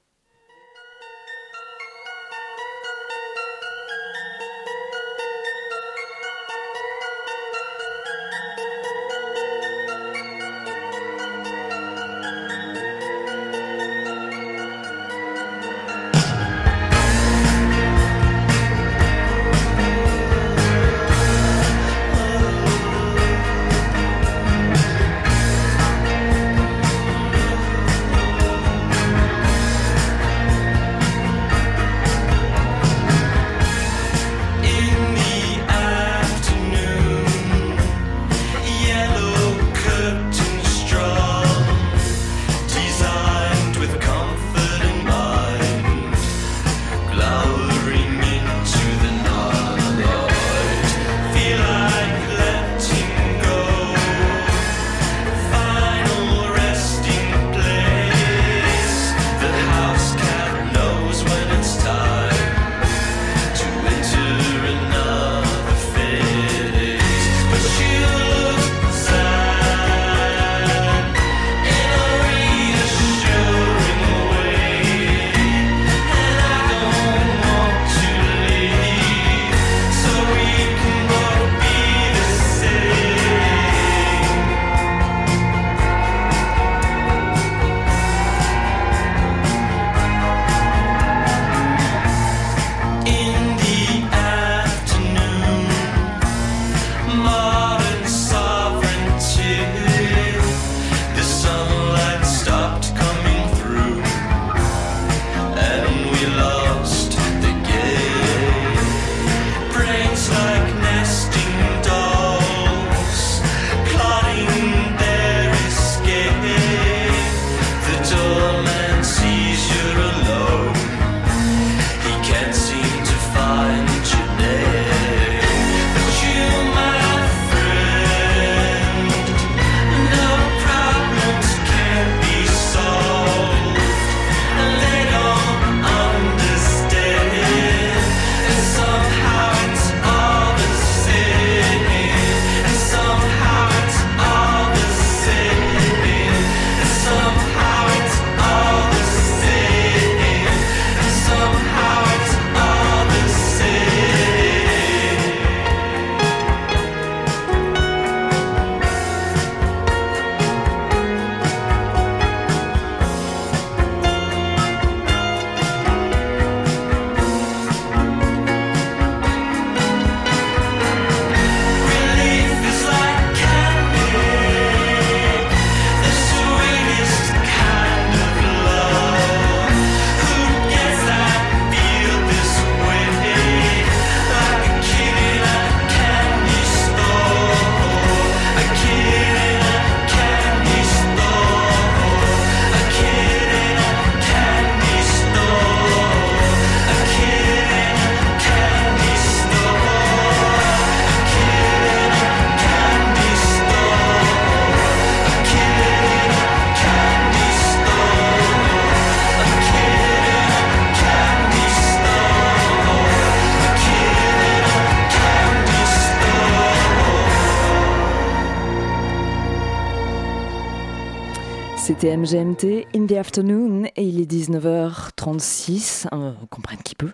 MGMT in the afternoon et il est 19h36. Euh, comprenne qui peut.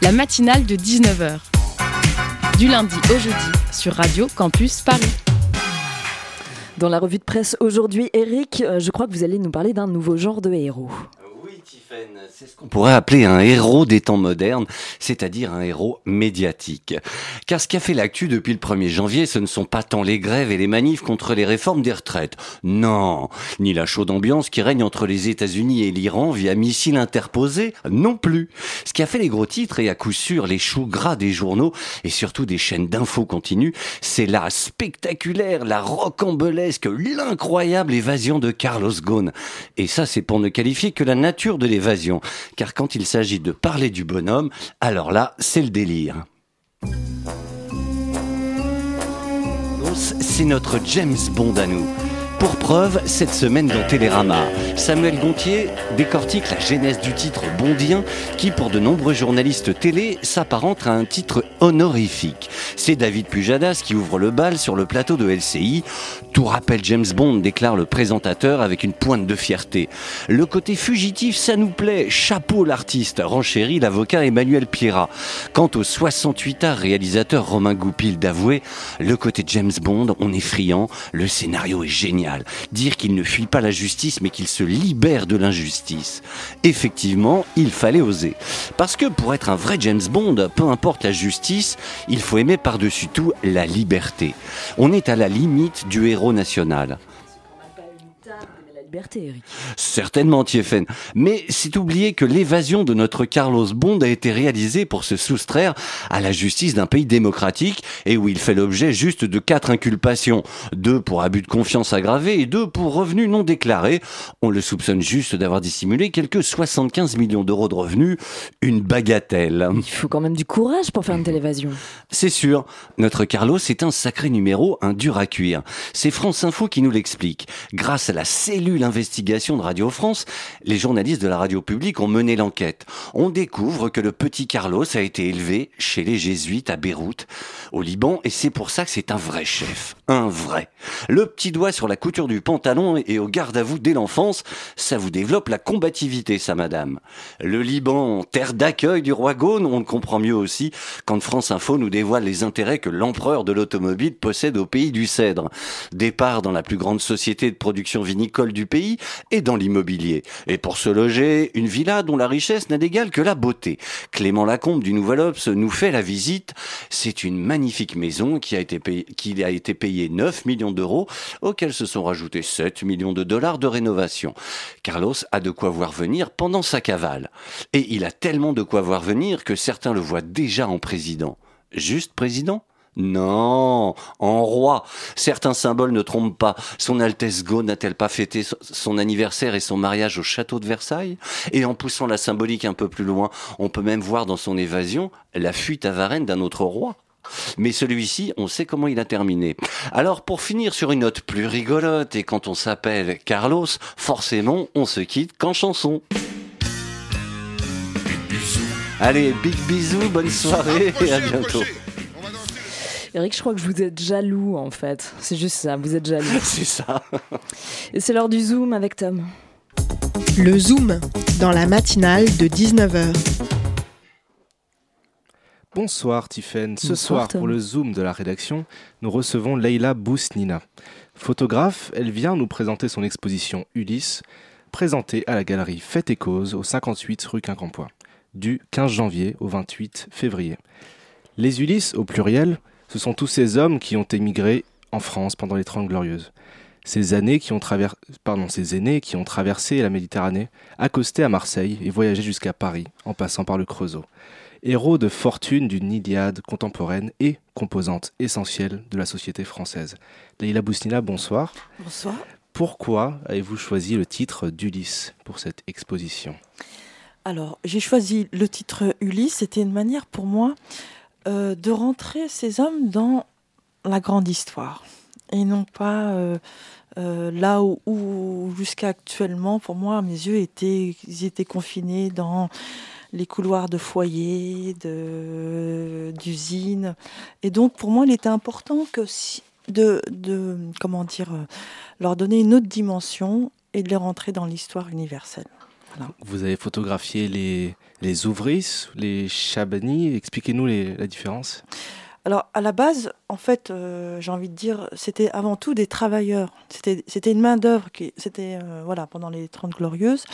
La matinale de 19h. Du lundi au jeudi sur Radio Campus Paris. Dans la revue de presse aujourd'hui, Eric, euh, je crois que vous allez nous parler d'un nouveau genre de héros. C'est ce qu'on pourrait appeler un héros des temps modernes, c'est-à-dire un héros médiatique. Car ce qui a fait l'actu depuis le 1er janvier, ce ne sont pas tant les grèves et les manifs contre les réformes des retraites. Non, ni la chaude ambiance qui règne entre les États-Unis et l'Iran via missiles interposés, non plus. Ce qui a fait les gros titres et à coup sûr les choux gras des journaux et surtout des chaînes d'infos continues, c'est la spectaculaire, la rocambolesque, l'incroyable évasion de Carlos Ghosn. Et ça, c'est pour ne qualifier que la nature de l'évasion. Car quand il s'agit de parler du bonhomme, alors là, c'est le délire. C'est notre James Bond à nous. Pour preuve, cette semaine dans Télérama, Samuel Gontier décortique la genèse du titre bondien qui, pour de nombreux journalistes télé, s'apparente à un titre honorifique. C'est David Pujadas qui ouvre le bal sur le plateau de LCI. Tout rappelle James Bond, déclare le présentateur avec une pointe de fierté. Le côté fugitif, ça nous plaît. Chapeau l'artiste, renchérit l'avocat Emmanuel Pierrat. Quant au 68 art réalisateur Romain Goupil d'avouer, le côté James Bond, on est friand, le scénario est génial. Dire qu'il ne fuit pas la justice, mais qu'il se libère de l'injustice. Effectivement, il fallait oser. Parce que pour être un vrai James Bond, peu importe la justice, il faut aimer par-dessus tout la liberté. On est à la limite du héros national. La liberté, Eric. Certainement, Tiefen. Mais c'est oublier que l'évasion de notre Carlos Bond a été réalisée pour se soustraire à la justice d'un pays démocratique et où il fait l'objet juste de quatre inculpations. Deux pour abus de confiance aggravé et deux pour revenus non déclarés. On le soupçonne juste d'avoir dissimulé quelques 75 millions d'euros de revenus. Une bagatelle. Il faut quand même du courage pour faire une telle évasion. C'est sûr, notre Carlos est un sacré numéro, un dur à cuire. C'est France Info qui nous l'explique. Grâce à la cellule investigation de Radio France, les journalistes de la radio publique ont mené l'enquête. On découvre que le petit Carlos a été élevé chez les jésuites à Beyrouth, au Liban, et c'est pour ça que c'est un vrai chef. Un vrai. Le petit doigt sur la couture du pantalon et au garde à vous dès l'enfance, ça vous développe la combativité, ça madame. Le Liban, terre d'accueil du roi Gaune, on le comprend mieux aussi quand France Info nous dévoile les intérêts que l'empereur de l'automobile possède au pays du cèdre. Départ dans la plus grande société de production vinicole du pays et dans l'immobilier. Et pour se loger, une villa dont la richesse n'a d'égal que la beauté. Clément Lacombe du Nouvel Obs nous fait la visite. C'est une magnifique maison qui a été payée, qui a été payée 9 millions d'euros, auxquels se sont rajoutés 7 millions de dollars de rénovation. Carlos a de quoi voir venir pendant sa cavale. Et il a tellement de quoi voir venir que certains le voient déjà en président. Juste président? Non, en roi. Certains symboles ne trompent pas. Son Altesse Go n'a-t-elle pas fêté so- son anniversaire et son mariage au château de Versailles? Et en poussant la symbolique un peu plus loin, on peut même voir dans son évasion la fuite à Varennes d'un autre roi. Mais celui-ci, on sait comment il a terminé. Alors, pour finir sur une note plus rigolote, et quand on s'appelle Carlos, forcément, on se quitte qu'en chanson. Allez, big bisous, bonne soirée et à bientôt. Eric, je crois que vous êtes jaloux en fait. C'est juste ça, vous êtes jaloux. <laughs> C'est ça. Et c'est l'heure du Zoom avec Tom. Le Zoom, dans la matinale de 19h. Bonsoir Tiffaine. Ce soir, Tom. pour le Zoom de la rédaction, nous recevons Leila Bousnina. Photographe, elle vient nous présenter son exposition Ulysse, présentée à la galerie Fête et Cause au 58 rue Quincampoix, du 15 janvier au 28 février. Les Ulysses, au pluriel, ce sont tous ces hommes qui ont émigré en France pendant les Trente Glorieuses. Ces années qui ont travers... Pardon, ces aînés qui ont traversé la Méditerranée, accosté à Marseille et voyagé jusqu'à Paris en passant par le Creusot héros de fortune d'une Iliade contemporaine et composante essentielle de la société française. Leïla Bousnina, bonsoir. Bonsoir. Pourquoi avez-vous choisi le titre d'Ulysse pour cette exposition? Alors, j'ai choisi le titre Ulysse. C'était une manière pour moi euh, de rentrer ces hommes dans la grande histoire. Et non pas euh, euh, là où, jusqu'à actuellement, pour moi, mes yeux étaient, ils étaient confinés dans les couloirs de foyers, d'usines. Et donc, pour moi, il était important que de, comment dire, euh, leur donner une autre dimension et de les rentrer dans l'histoire universelle. Vous avez photographié les, les les chabani. Expliquez-nous la différence. Alors, à la base, en fait, euh, j'ai envie de dire, c'était avant tout des travailleurs. C'était, une main-d'œuvre qui, c'était, euh, voilà, pendant les Trente Glorieuses,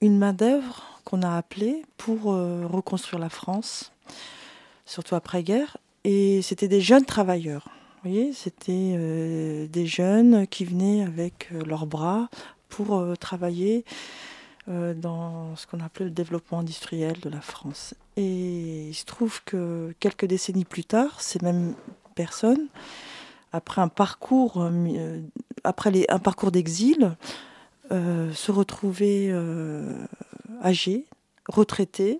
une main-d'œuvre qu'on a appelée pour euh, reconstruire la France, surtout après-guerre. Et c'était des jeunes travailleurs. Vous voyez, c'était des jeunes qui venaient avec leurs bras pour travailler euh, dans ce qu'on appelait le développement industriel de la France. Et il se trouve que quelques décennies plus tard, ces mêmes personnes, après un parcours, euh, euh, après un parcours d'exil, se retrouvaient âgés, retraités.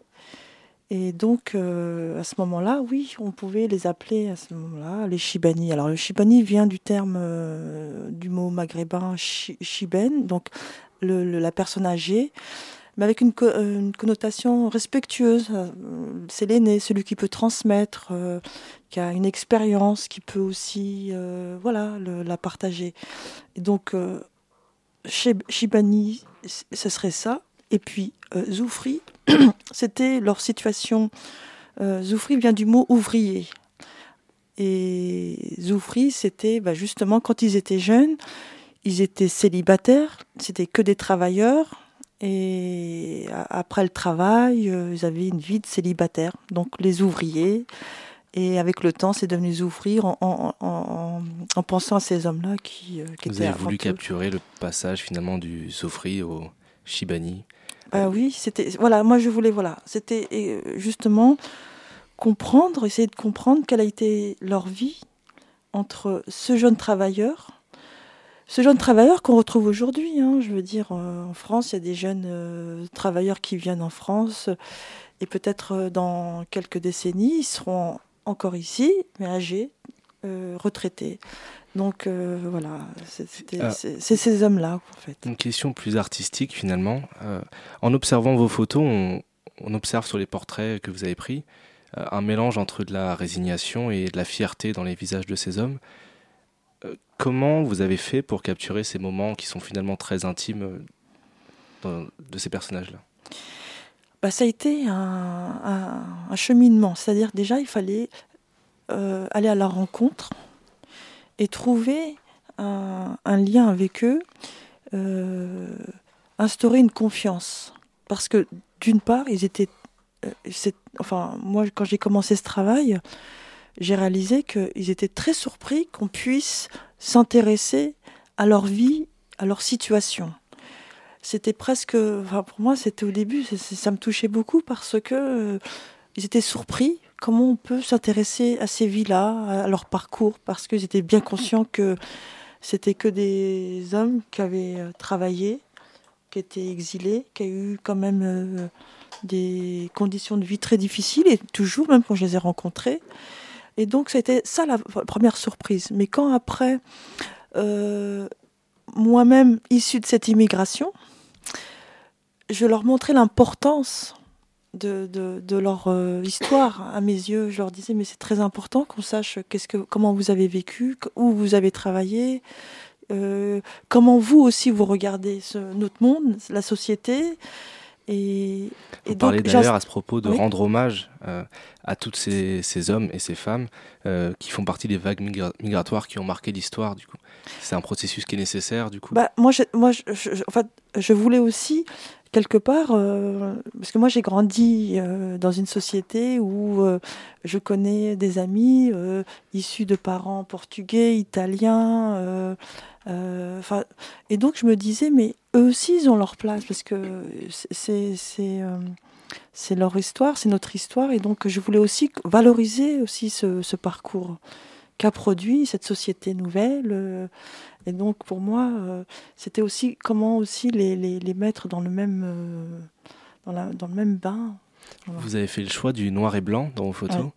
Et donc, à ce moment-là, oui, on pouvait les appeler à ce moment-là les Chibani. Alors, le Chibani vient du terme, du mot maghrébin chi- chiben, donc la personne âgée, mais avec une, euh, connotation respectueuse. Euh, C'est l'aîné, celui qui peut transmettre, euh, qui a une expérience, qui peut aussi voilà, la partager. Donc, chez Shibani, ce serait ça. Et puis, Zoufri, <clears throat> c'était leur situation. Zoufri vient du mot ouvrier. Et Zoufri, c'était bah, justement quand ils étaient jeunes, ils étaient célibataires, c'était que des travailleurs. Et après le travail, euh, ils avaient une vie de célibataire. Donc les ouvriers. Et avec le temps, c'est devenu ouvrir en, en, en- en pensant à ces hommes-là qui, euh, qui Vous étaient avez voulu capturer le passage finalement du Sofri au Shibani. Ah oui, c'était voilà, moi je voulais voilà, c'était euh, justement comprendre, essayer de comprendre quelle a été leur vie entre ce jeune travailleur, ce jeune travailleur qu'on retrouve aujourd'hui. hein, je veux dire, euh, en France, il y a des jeunes euh, travailleurs qui viennent en France et peut-être euh, dans quelques décennies, ils seront encore ici, mais âgés, euh, retraités. Donc euh, voilà, c'est Ah. c'est ces hommes-là en fait. Une question plus artistique finalement. En observant vos photos, on, on observe sur les portraits que vous avez pris un mélange entre de la résignation et de la fierté dans les visages de ces hommes. Comment vous avez fait pour capturer ces moments qui sont finalement très intimes euh, de ces personnages-là? Bah, ça a été un, cheminement. C'est-à-dire déjà, il fallait euh, aller à la rencontre et trouver un, lien avec eux, euh, instaurer une confiance. Parce que d'une part, ils étaient... euh, enfin, moi, quand j'ai commencé ce travail, j'ai réalisé qu'ils étaient très surpris qu'on puisse s'intéresser à leur vie, à leur situation c'était presque, enfin pour moi c'était au début, ça me touchait beaucoup parce que euh, ils étaient surpris comment on peut s'intéresser à ces vies-là, à leur parcours, parce qu'ils étaient bien conscients que c'était que des hommes qui avaient euh, travaillé, qui étaient exilés, qui avaient eu quand même euh, des conditions de vie très difficiles, et toujours, même quand je les ai rencontrés. Et donc c'était ça la première surprise. Mais quand après, euh, moi-même issue de cette immigration, je leur montrais l'importance de, leur euh, histoire à mes yeux. Je leur disais, mais c'est très important qu'on sache comment vous avez vécu, où vous avez travaillé, euh, comment vous aussi vous regardez notre monde, la société. Et, Vous et parlez donc, d'ailleurs à ce propos de Oui. rendre hommage euh, à tous ces, ces hommes et ces femmes euh, qui font partie des vagues migra- migratoires qui ont marqué l'histoire. Du coup, c'est un processus qui est nécessaire. Du coup, Bah, moi, je, moi je, je- je- en fait, je voulais aussi, quelque part, euh, parce que moi j'ai grandi euh, dans une société où euh, je connais des amis issus de parents portugais, italiens, et donc je me disais, mais eux aussi ils ont leur place, parce que c'est- c'est c'est, euh, c'est leur histoire, c'est notre histoire, et donc je voulais aussi valoriser aussi ce, ce parcours qu'a produit cette société nouvelle. euh, et donc pour moi, euh, c'était aussi comment aussi les, les, les mettre dans le même, dans, la, dans le même bain. Voilà. vous avez fait le choix du noir et blanc dans vos photos. Ouais.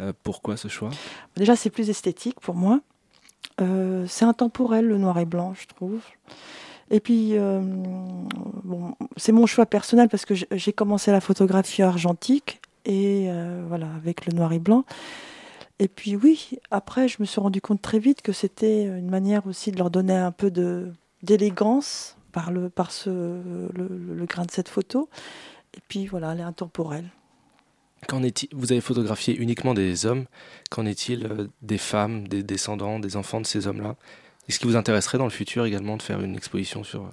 Euh, pourquoi ce choix? Déjà, c'est plus esthétique pour moi. Euh, c'est intemporel le noir et blanc, je trouve. Et puis, euh, bon, c'est mon choix personnel parce que j'ai- commencé la photographie argentique et euh, voilà avec le noir et blanc. Et puis oui, après, je me suis rendu compte très vite que c'était une manière aussi de leur donner un peu d'élégance par le par ce le grain de cette photo. Et puis voilà, elle est intemporelle. Qu'en est-il? Vous avez photographié uniquement des hommes. Qu'en est-il euh, des femmes, des descendants, des enfants de ces hommes-là? Est-ce qu'il vous intéresserait dans le futur également de faire une exposition sur...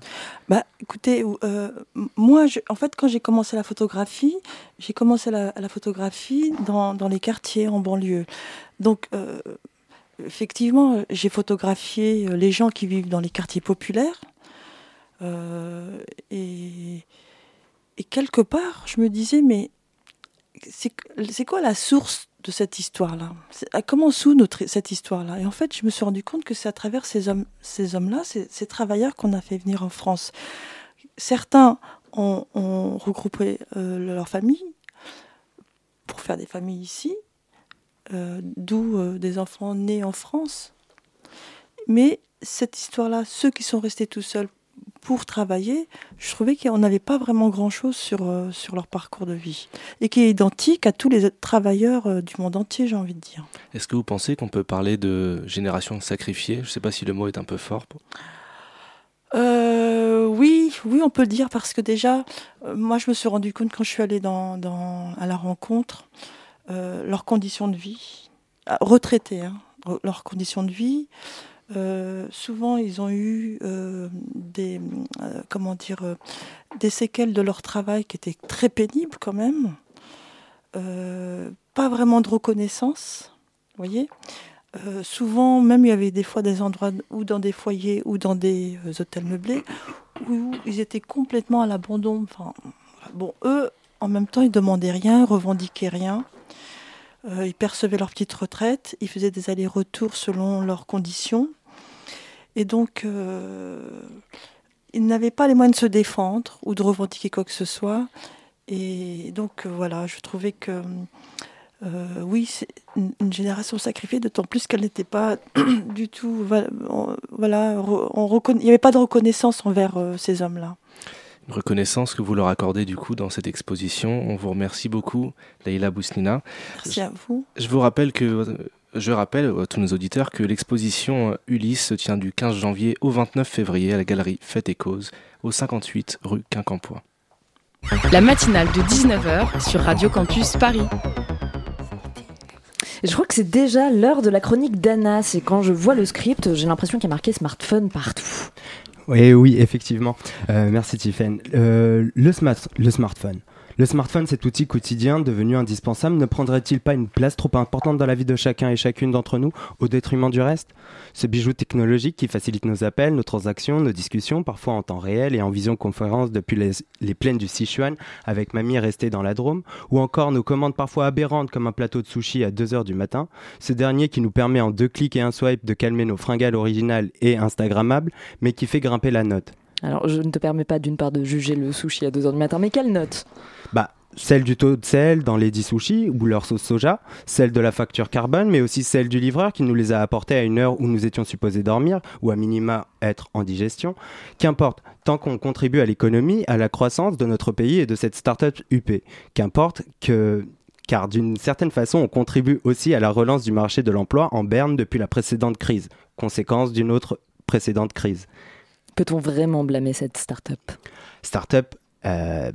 Bah, écoutez, euh, moi, je- en fait, quand j'ai commencé la photographie, j'ai commencé la, la photographie dans, dans les quartiers en banlieue. Donc, euh, effectivement, j'ai photographié euh, les gens qui vivent dans les quartiers populaires. Euh, et, et quelque part, je me disais, mais c'est quoi la source de cette histoire-là à- Comment sous notre, cette histoire-là? Et en fait, je me suis rendu compte que c'est à travers ces hommes, ces hommes-là, ces, ces travailleurs qu'on a fait venir en France. Certains ont, ont regroupé euh, leur famille pour faire des familles ici, euh, d'où euh, des enfants nés en France. Mais cette histoire-là, ceux qui sont restés tout seuls pour travailler, je trouvais qu'on n'avait pas vraiment grand-chose sur, euh, sur leur parcours de vie. Et qui est identique à tous les travailleurs euh, du monde entier, j'ai envie de dire. Est-ce que vous pensez qu'on peut parler de génération sacrifiée? Je ne sais pas si le mot est un peu fort. pour- Euh, oui, oui, on peut le dire parce que déjà, moi, je me suis rendu compte quand je suis allée dans, dans- à la rencontre, leurs conditions de vie, ah, retraités, hein, leurs conditions de vie. Euh, souvent, ils ont eu euh, des, euh, comment dire, des séquelles de leur travail qui étaient très pénibles quand même. Pas vraiment de reconnaissance, voyez. Souvent, même il y avait des fois des endroits ou dans des foyers ou dans des hôtels meublés où ils étaient complètement à l'abandon. Enfin, bon, eux, en même temps, ils demandaient rien, revendiquaient rien. Ils percevaient leur petite retraite, ils faisaient des allers-retours selon leurs conditions. Et donc, euh, ils n'avaient pas les moyens de se défendre ou de revendiquer quoi que ce soit. Et donc, euh, voilà, je trouvais que euh, oui, c'est une, génération sacrifiée, d'autant plus qu'elle n'était pas <clears throat> du tout. Voilà, on- reconna- il n'y avait pas de reconnaissance envers euh, ces hommes-là. Une reconnaissance que vous leur accordez du coup dans cette exposition. On vous remercie beaucoup, Leïla Bousnina. Merci à vous. Je vous rappelle que je rappelle à tous nos auditeurs que l'exposition euh, Ulysse se tient du 15 janvier au 29 février à la galerie Fête et Cause, au 58 rue Quincampoix. La matinale de 19h sur Radio Campus Paris. Je crois que c'est déjà l'heure de la chronique d'Anna. C'est quand je vois le script, j'ai l'impression qu'il y a marqué smartphone partout. Oui, oui, effectivement. Euh, merci Tiffen. Euh, le, smart- le smartphone. Le smartphone, cet outil quotidien devenu indispensable, ne prendrait-il pas une place trop importante dans la vie de chacun et chacune d'entre nous, au détriment du reste? Ce bijou technologique qui facilite nos appels, nos transactions, nos discussions, parfois en temps réel et en visioconférence depuis les, les plaines du Sichuan, avec mamie restée dans la Drôme, ou encore nos commandes parfois aberrantes comme un plateau de sushi à 2h du matin, ce dernier qui nous permet en deux clics et un swipe de calmer nos fringales originales et instagrammables, mais qui fait grimper la note. Alors, je ne te permets pas d'une part de juger le sushi à 2h du matin, mais quelle note? Bah, celle du taux de sel dans les 10 sushis ou leur sauce soja, celle de la facture carbone, mais aussi celle du livreur qui nous les a apportés à une heure où nous étions supposés dormir ou à minima être en digestion. Qu'importe, tant qu'on contribue à l'économie, à la croissance de notre pays et de cette start-up UP. Qu'importe que car d'une certaine façon, on contribue aussi à la relance du marché de l'emploi en berne depuis la précédente crise, conséquence d'une autre précédente crise. Peut-on vraiment blâmer cette start-up? Start-up, euh,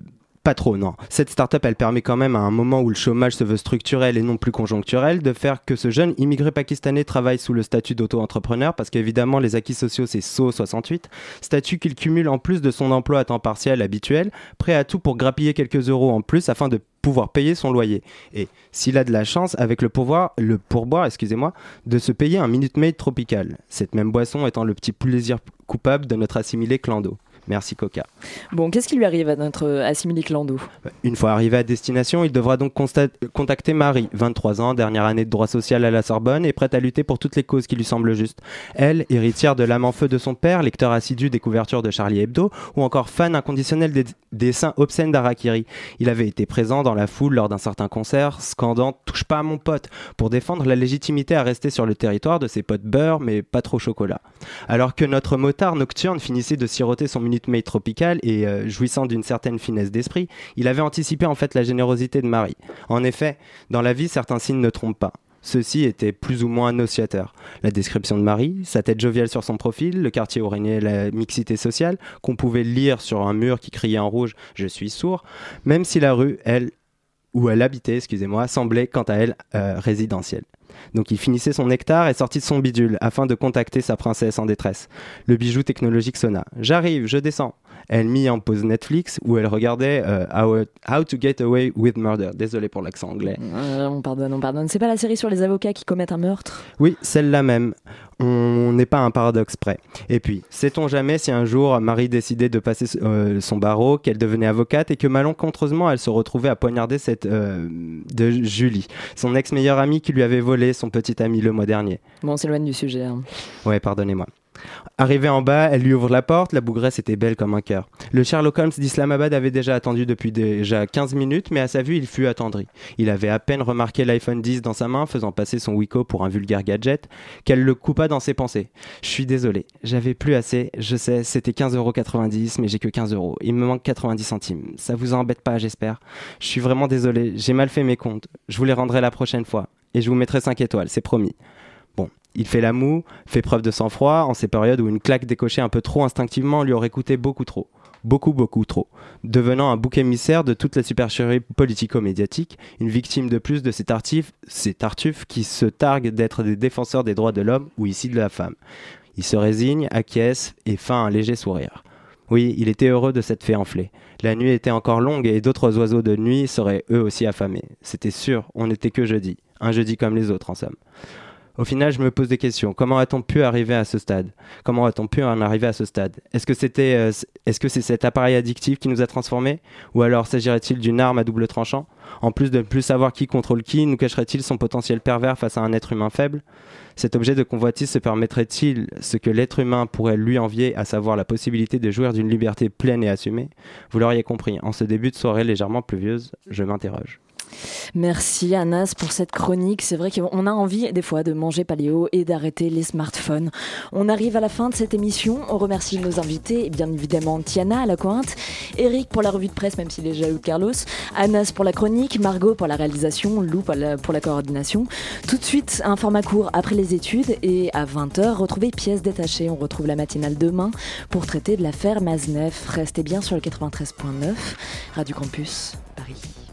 pas trop, non. Cette start-up, elle permet quand même, à un moment où le chômage se veut structurel et non plus conjoncturel, de faire que ce jeune immigré pakistanais travaille sous le statut d'auto-entrepreneur, parce qu'évidemment, les acquis sociaux, c'est SO 68, statut qu'il cumule en plus de son emploi à temps partiel habituel, prêt à tout pour grappiller quelques euros en plus afin de pouvoir payer son loyer. Et s'il a de la chance, avec le pourboire, le pourboire, excusez-moi, de se payer un Minute Maid tropical. Cette même boisson étant le petit plaisir coupable de notre assimilé clando. Merci Coca. Bon, qu'est-ce qui lui arrive à notre euh, assimilé clando Une fois arrivé à destination, il devra donc contacter Marie, 23 ans, dernière année de droit social à la Sorbonne et prête à lutter pour toutes les causes qui lui semblent justes. Elle, héritière de l'âme en feu de son père, lecteur assidu des couvertures de Charlie Hebdo, ou encore fan inconditionnel des dessins obscènes d'Arakiri. Il avait été présent dans la foule lors d'un certain concert, scandant Touche pas à mon pote pour défendre la légitimité à rester sur le territoire de ses potes beurre mais pas trop chocolat. Alors que notre motard nocturne finissait de siroter son Minute Maid tropical et euh, jouissant d'une certaine finesse d'esprit, il avait anticipé en fait la générosité de Marie. En effet, dans la vie, certains signes ne trompent pas. Ceux-ci étaient plus ou moins annonciateurs. La description de Marie, sa tête joviale sur son profil, le quartier où régnait la mixité sociale, qu'on pouvait lire sur un mur qui criait en rouge Je suis sourd, même si la rue, elle, où elle habitait, excusez-moi, semblait quant à elle euh, résidentielle. Donc il finissait son nectar et sortit de son bidule afin de contacter sa princesse en détresse. Le bijou technologique sonna. J'arrive, je descends. Elle mit en pause Netflix où elle regardait euh, How, How to Get Away with Murder. Désolé pour l'accent anglais. Euh, on pardonne, on pardonne. C'est pas la série sur les avocats qui commettent un meurtre? Oui, celle-là même. On n'est pas un paradoxe près. Et puis, sait-on jamais si un jour Marie décidait de passer euh, son barreau, qu'elle devenait avocate et que malencontreusement elle se retrouvait à poignarder cette de Julie, son ex-meilleure amie qui lui avait volé son petit ami le mois dernier? Bon, on s'éloigne du sujet. hein. Ouais, pardonnez-moi. Arrivée en bas, elle lui ouvre la porte, la bougresse était belle comme un cœur. Le Sherlock Holmes d'Islamabad avait déjà attendu depuis déjà 15 minutes, mais à sa vue, il fut attendri. Il avait à peine remarqué l'iPhone 10 dans sa main, faisant passer son Wiko pour un vulgaire gadget, qu'elle le coupa dans ses pensées. Je suis désolé, j'avais plus assez, je sais, c'était 15,90€, mais j'ai que 15 euros. Il me manque 90 centimes. Ça vous embête pas, j'espère. Je suis vraiment désolé, j'ai mal fait mes comptes. Je vous les rendrai la prochaine fois. Et je vous mettrai 5 étoiles, c'est promis. Il fait la moue, fait preuve de sang-froid en ces périodes où une claque décochée un peu trop instinctivement lui aurait coûté beaucoup trop. Beaucoup, beaucoup trop. Devenant un bouc émissaire de toute la supercherie politico-médiatique, une victime de plus de ces tartifs, ces tartuffes qui se targuent d'être des défenseurs des droits de l'homme ou ici de la femme. Il se résigne, acquiesce et feint un léger sourire. Oui, il était heureux de cette fée enflée. La nuit était encore longue et d'autres oiseaux de nuit seraient eux aussi affamés. C'était sûr, on n'était que jeudi. Un jeudi comme les autres, en somme. Au final, je me pose des questions. Comment a-t-on pu arriver à ce stade? Comment a-t-on pu en arriver à ce stade? Est-ce que c'était, euh, est-ce que c'est cet appareil addictif qui nous a transformés? Ou alors s'agirait-il d'une arme à double tranchant? En plus de ne plus savoir qui contrôle qui, nous cacherait-il son potentiel pervers face à un être humain faible? Cet objet de convoitise se permettrait-il ce que l'être humain pourrait lui envier, à savoir la possibilité de jouir d'une liberté pleine et assumée? Vous l'auriez compris, en ce début de soirée légèrement pluvieuse, je m'interroge. Merci Anas pour cette chronique. C'est vrai qu'on a envie des fois de manger paléo et d'arrêter les smartphones. On arrive à la fin de cette émission. On remercie nos invités, bien évidemment Tiana à la cointe, Eric pour la revue de presse, même s'il est jaloux de Carlos, Anas pour la chronique, Margot pour la réalisation, Lou pour la, pour la coordination. Tout de suite, un format court après les études et à 20h, retrouvez pièces détachées. On retrouve la matinale demain pour traiter de l'affaire Maznef. Restez bien sur le 93.9, Radio Campus, Paris.